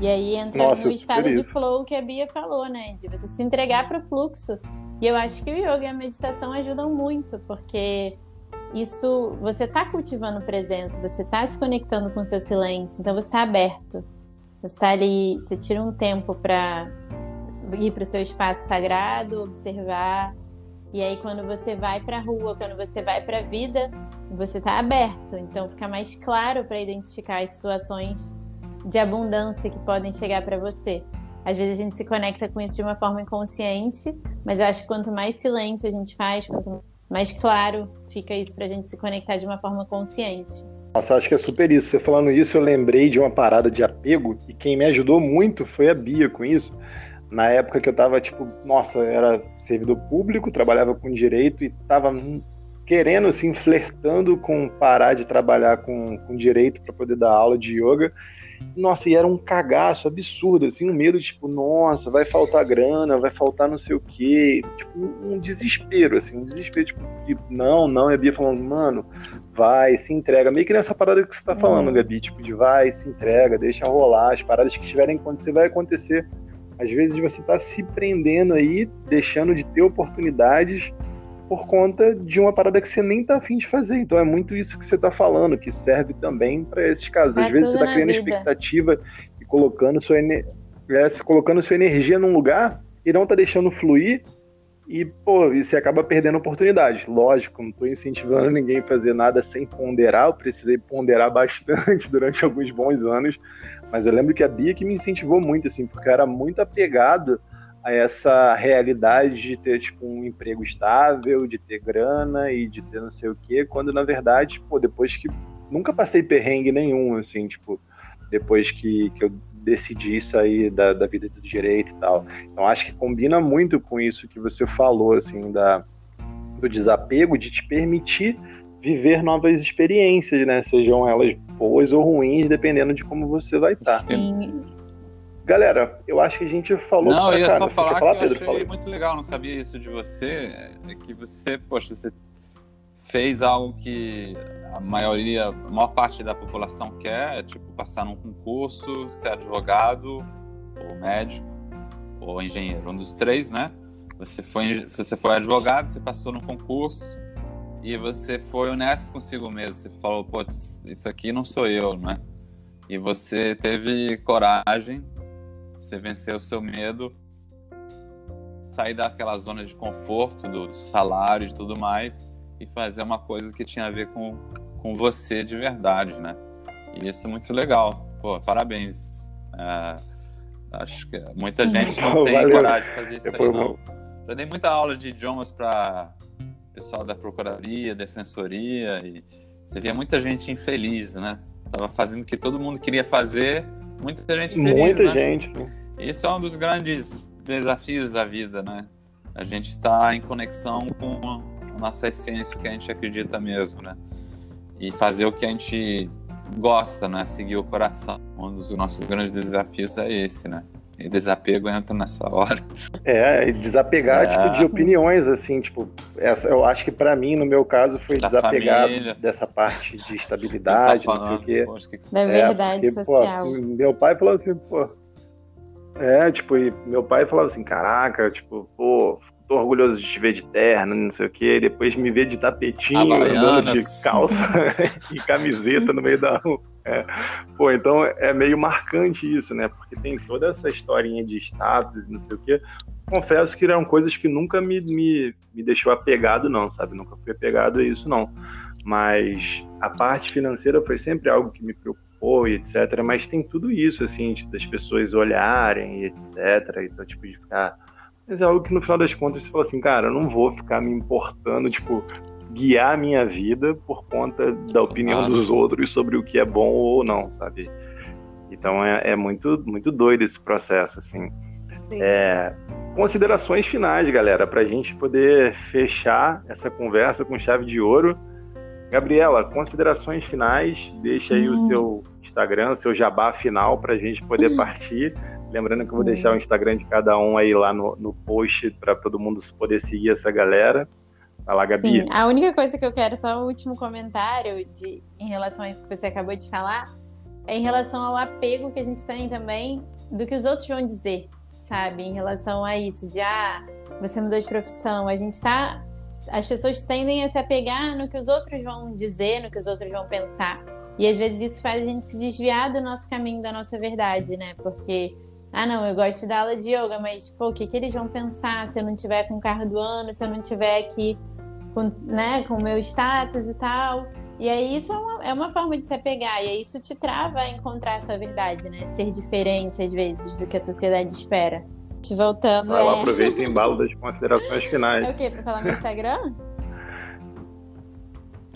E aí entra Nossa, no estado de flow que a Bia falou, né? De você se entregar para o fluxo. E eu acho que o yoga e a meditação ajudam muito, porque isso você está cultivando presença, você está se conectando com o seu silêncio, então você está aberto. Você está ali, você tira um tempo para ir para o seu espaço sagrado, observar. E aí quando você vai para a rua, quando você vai para a vida, você está aberto, então fica mais claro para identificar as situações de abundância que podem chegar para você. Às vezes a gente se conecta com isso de uma forma inconsciente, mas eu acho que quanto mais silêncio a gente faz, quanto mais claro fica isso para a gente se conectar de uma forma consciente. Nossa, acho que é super isso. Você falando isso, eu lembrei de uma parada de apego e quem me ajudou muito foi a Bia com isso. Na época que eu tava, tipo, nossa, era servidor público, trabalhava com direito e tava querendo, assim, flertando com parar de trabalhar com, com direito para poder dar aula de yoga. Nossa, e era um cagaço absurdo, assim, um medo, tipo, nossa, vai faltar grana, vai faltar não sei o quê. Tipo, um desespero, assim, um desespero, tipo, de, não, não. E a Bia falando, mano, vai, se entrega. Meio que nessa parada que você tá falando, uhum. Gabi, tipo, de vai, se entrega, deixa rolar. As paradas que estiverem acontecendo, vai acontecer. Às vezes você tá se prendendo aí, deixando de ter oportunidades por conta de uma parada que você nem tá afim de fazer. Então é muito isso que você tá falando, que serve também para esses casos. Às vezes você tá criando vida. expectativa e colocando sua, é, colocando sua energia num lugar e não tá deixando fluir. E, pô, você acaba perdendo oportunidades. Lógico, não estou incentivando ninguém a fazer nada sem ponderar. Eu precisei ponderar bastante durante alguns bons anos. Mas eu lembro que a Bia que me incentivou muito, assim, porque eu era muito apegado a essa realidade de ter tipo um emprego estável, de ter grana e de ter não sei o quê, quando na verdade, pô, depois que nunca passei perrengue nenhum, assim, tipo, depois que, que eu decidi sair da, da vida do direito e tal. Então acho que combina muito com isso que você falou, assim, da, do desapego, de te permitir viver novas experiências, né? Sejam elas boas ou ruins, dependendo de como você vai estar. Sim. Galera, eu acho que a gente falou Não, eu ia só falar, falar, que Pedro? eu achei muito legal, não sabia isso de você, é que você, poxa, você fez algo que a maioria, a maior parte da população quer, é tipo passar num concurso, ser advogado, ou médico, ou engenheiro, um dos três, né? Você foi, você foi advogado, você passou no concurso e você foi honesto consigo mesmo. Você falou, pô, isso aqui não sou eu, né? E você teve coragem você vencer o seu medo, sair daquela zona de conforto, do, salário e tudo mais, e fazer uma coisa que tinha a ver com, com você de verdade, né? E isso é muito legal. Pô, parabéns. É, acho que muita gente não tem Valeu. coragem de fazer isso aí, não. Já dei muita aula de idiomas para pessoal da Procuradoria, Defensoria, e você via muita gente infeliz, né? Tava fazendo o que todo mundo queria fazer Muita gente feliz, Muita né? gente. Isso é um dos grandes desafios da vida, né? A gente está em conexão com nossa essência, o que a gente acredita mesmo, né? E fazer o que a gente gosta, né? Seguir o coração. Um dos nossos grandes desafios é esse, né? E desapego entra nessa hora. É, desapegar, é. tipo, de opiniões, assim, tipo, essa, eu acho que para mim, no meu caso, foi da desapegar família. dessa parte de estabilidade, tá não sei o quê. Poxa, que... Da verdade é, porque, social. Pô, meu pai falou assim, pô. É, tipo, meu pai falava assim, caraca, tipo, pô, tô orgulhoso de te ver de terno, não sei o quê. Depois me ver de tapetinho, andando de calça e camiseta no meio da rua. É. Pô, então é meio marcante isso, né? Porque tem toda essa historinha de status e não sei o quê. Confesso que eram coisas que nunca me, me, me deixou apegado, não, sabe? Nunca fui apegado a isso, não. Mas a parte financeira foi sempre algo que me preocupou e etc. Mas tem tudo isso, assim, das pessoas olharem e etc. Então, tipo, de ficar. Mas é algo que no final das contas você fala assim, cara, eu não vou ficar me importando, tipo, guiar a minha vida por conta da opinião claro. dos outros sobre o que é bom ou não, sabe? Então é, é muito, muito doido esse processo, assim. É, considerações finais, galera, para a gente poder fechar essa conversa com chave de ouro. Gabriela, considerações finais, deixa aí o seu Instagram, seu jabá final para a gente poder partir. Lembrando que eu vou deixar o Instagram de cada um aí lá no, no post para todo mundo poder seguir essa galera. Vai lá, Gabi. Sim, a única coisa que eu quero, só o último comentário de, em relação a isso que você acabou de falar, é em relação ao apego que a gente tem também do que os outros vão dizer, sabe? Em relação a isso, de ah, você mudou de profissão. A gente tá. As pessoas tendem a se apegar no que os outros vão dizer, no que os outros vão pensar. E às vezes isso faz a gente se desviar do nosso caminho, da nossa verdade, né? Porque, ah, não, eu gosto de dar aula de yoga, mas, pô, o que, que eles vão pensar se eu não tiver com o carro do ano, se eu não tiver aqui com, né, com o meu status e tal. E aí isso é uma, é uma forma de se apegar, e aí isso te trava a encontrar a sua verdade, né? Ser diferente, às vezes, do que a sociedade espera. Te voltando. Lá, é... aproveita o embalo das considerações finais. É o quê? Pra falar meu Instagram?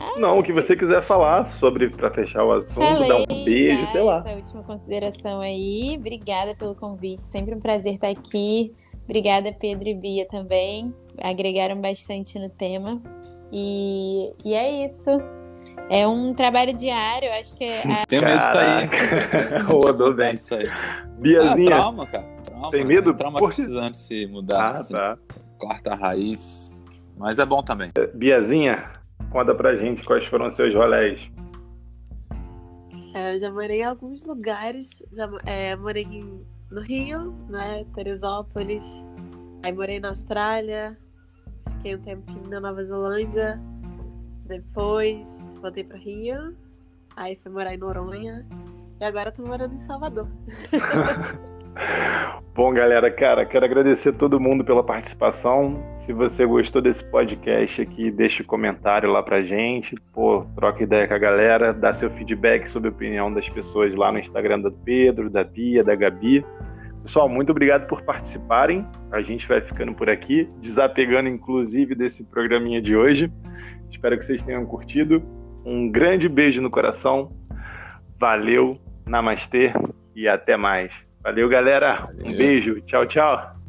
É Não, o que você quiser falar sobre, para fechar o assunto, Falei, dar um beijo, sei lá. Essa última consideração aí. Obrigada pelo convite, sempre um prazer estar aqui. Obrigada, Pedro e Bia também agregaram bastante no tema. E, e é isso. É um trabalho diário, acho que é. A... Tem medo disso aí. Rodou bem. Isso aí. Biazinha. Ah, trauma, cara. Trauma, Tem medo? Traumatizante Por... se mudar. Ah, assim. tá. Quarta raiz. Mas é bom também. Biazinha, conta pra gente quais foram os seus rolés. É, eu já morei em alguns lugares. Já é, morei no Rio, né? Teresópolis. Aí morei na Austrália, Fiquei um tempinho na Nova Zelândia. Depois voltei para Rio. Aí fui morar em Noronha. E agora tô morando em Salvador. Bom, galera, cara, quero agradecer todo mundo pela participação. Se você gostou desse podcast aqui, deixa um comentário lá pra gente. Pô, troca ideia com a galera, dá seu feedback sobre a opinião das pessoas lá no Instagram do Pedro, da Bia, da Gabi. Pessoal, muito obrigado por participarem. A gente vai ficando por aqui, desapegando inclusive desse programinha de hoje. Espero que vocês tenham curtido. Um grande beijo no coração. Valeu, namastê e até mais. Valeu, galera. Valeu. Um beijo. Tchau, tchau.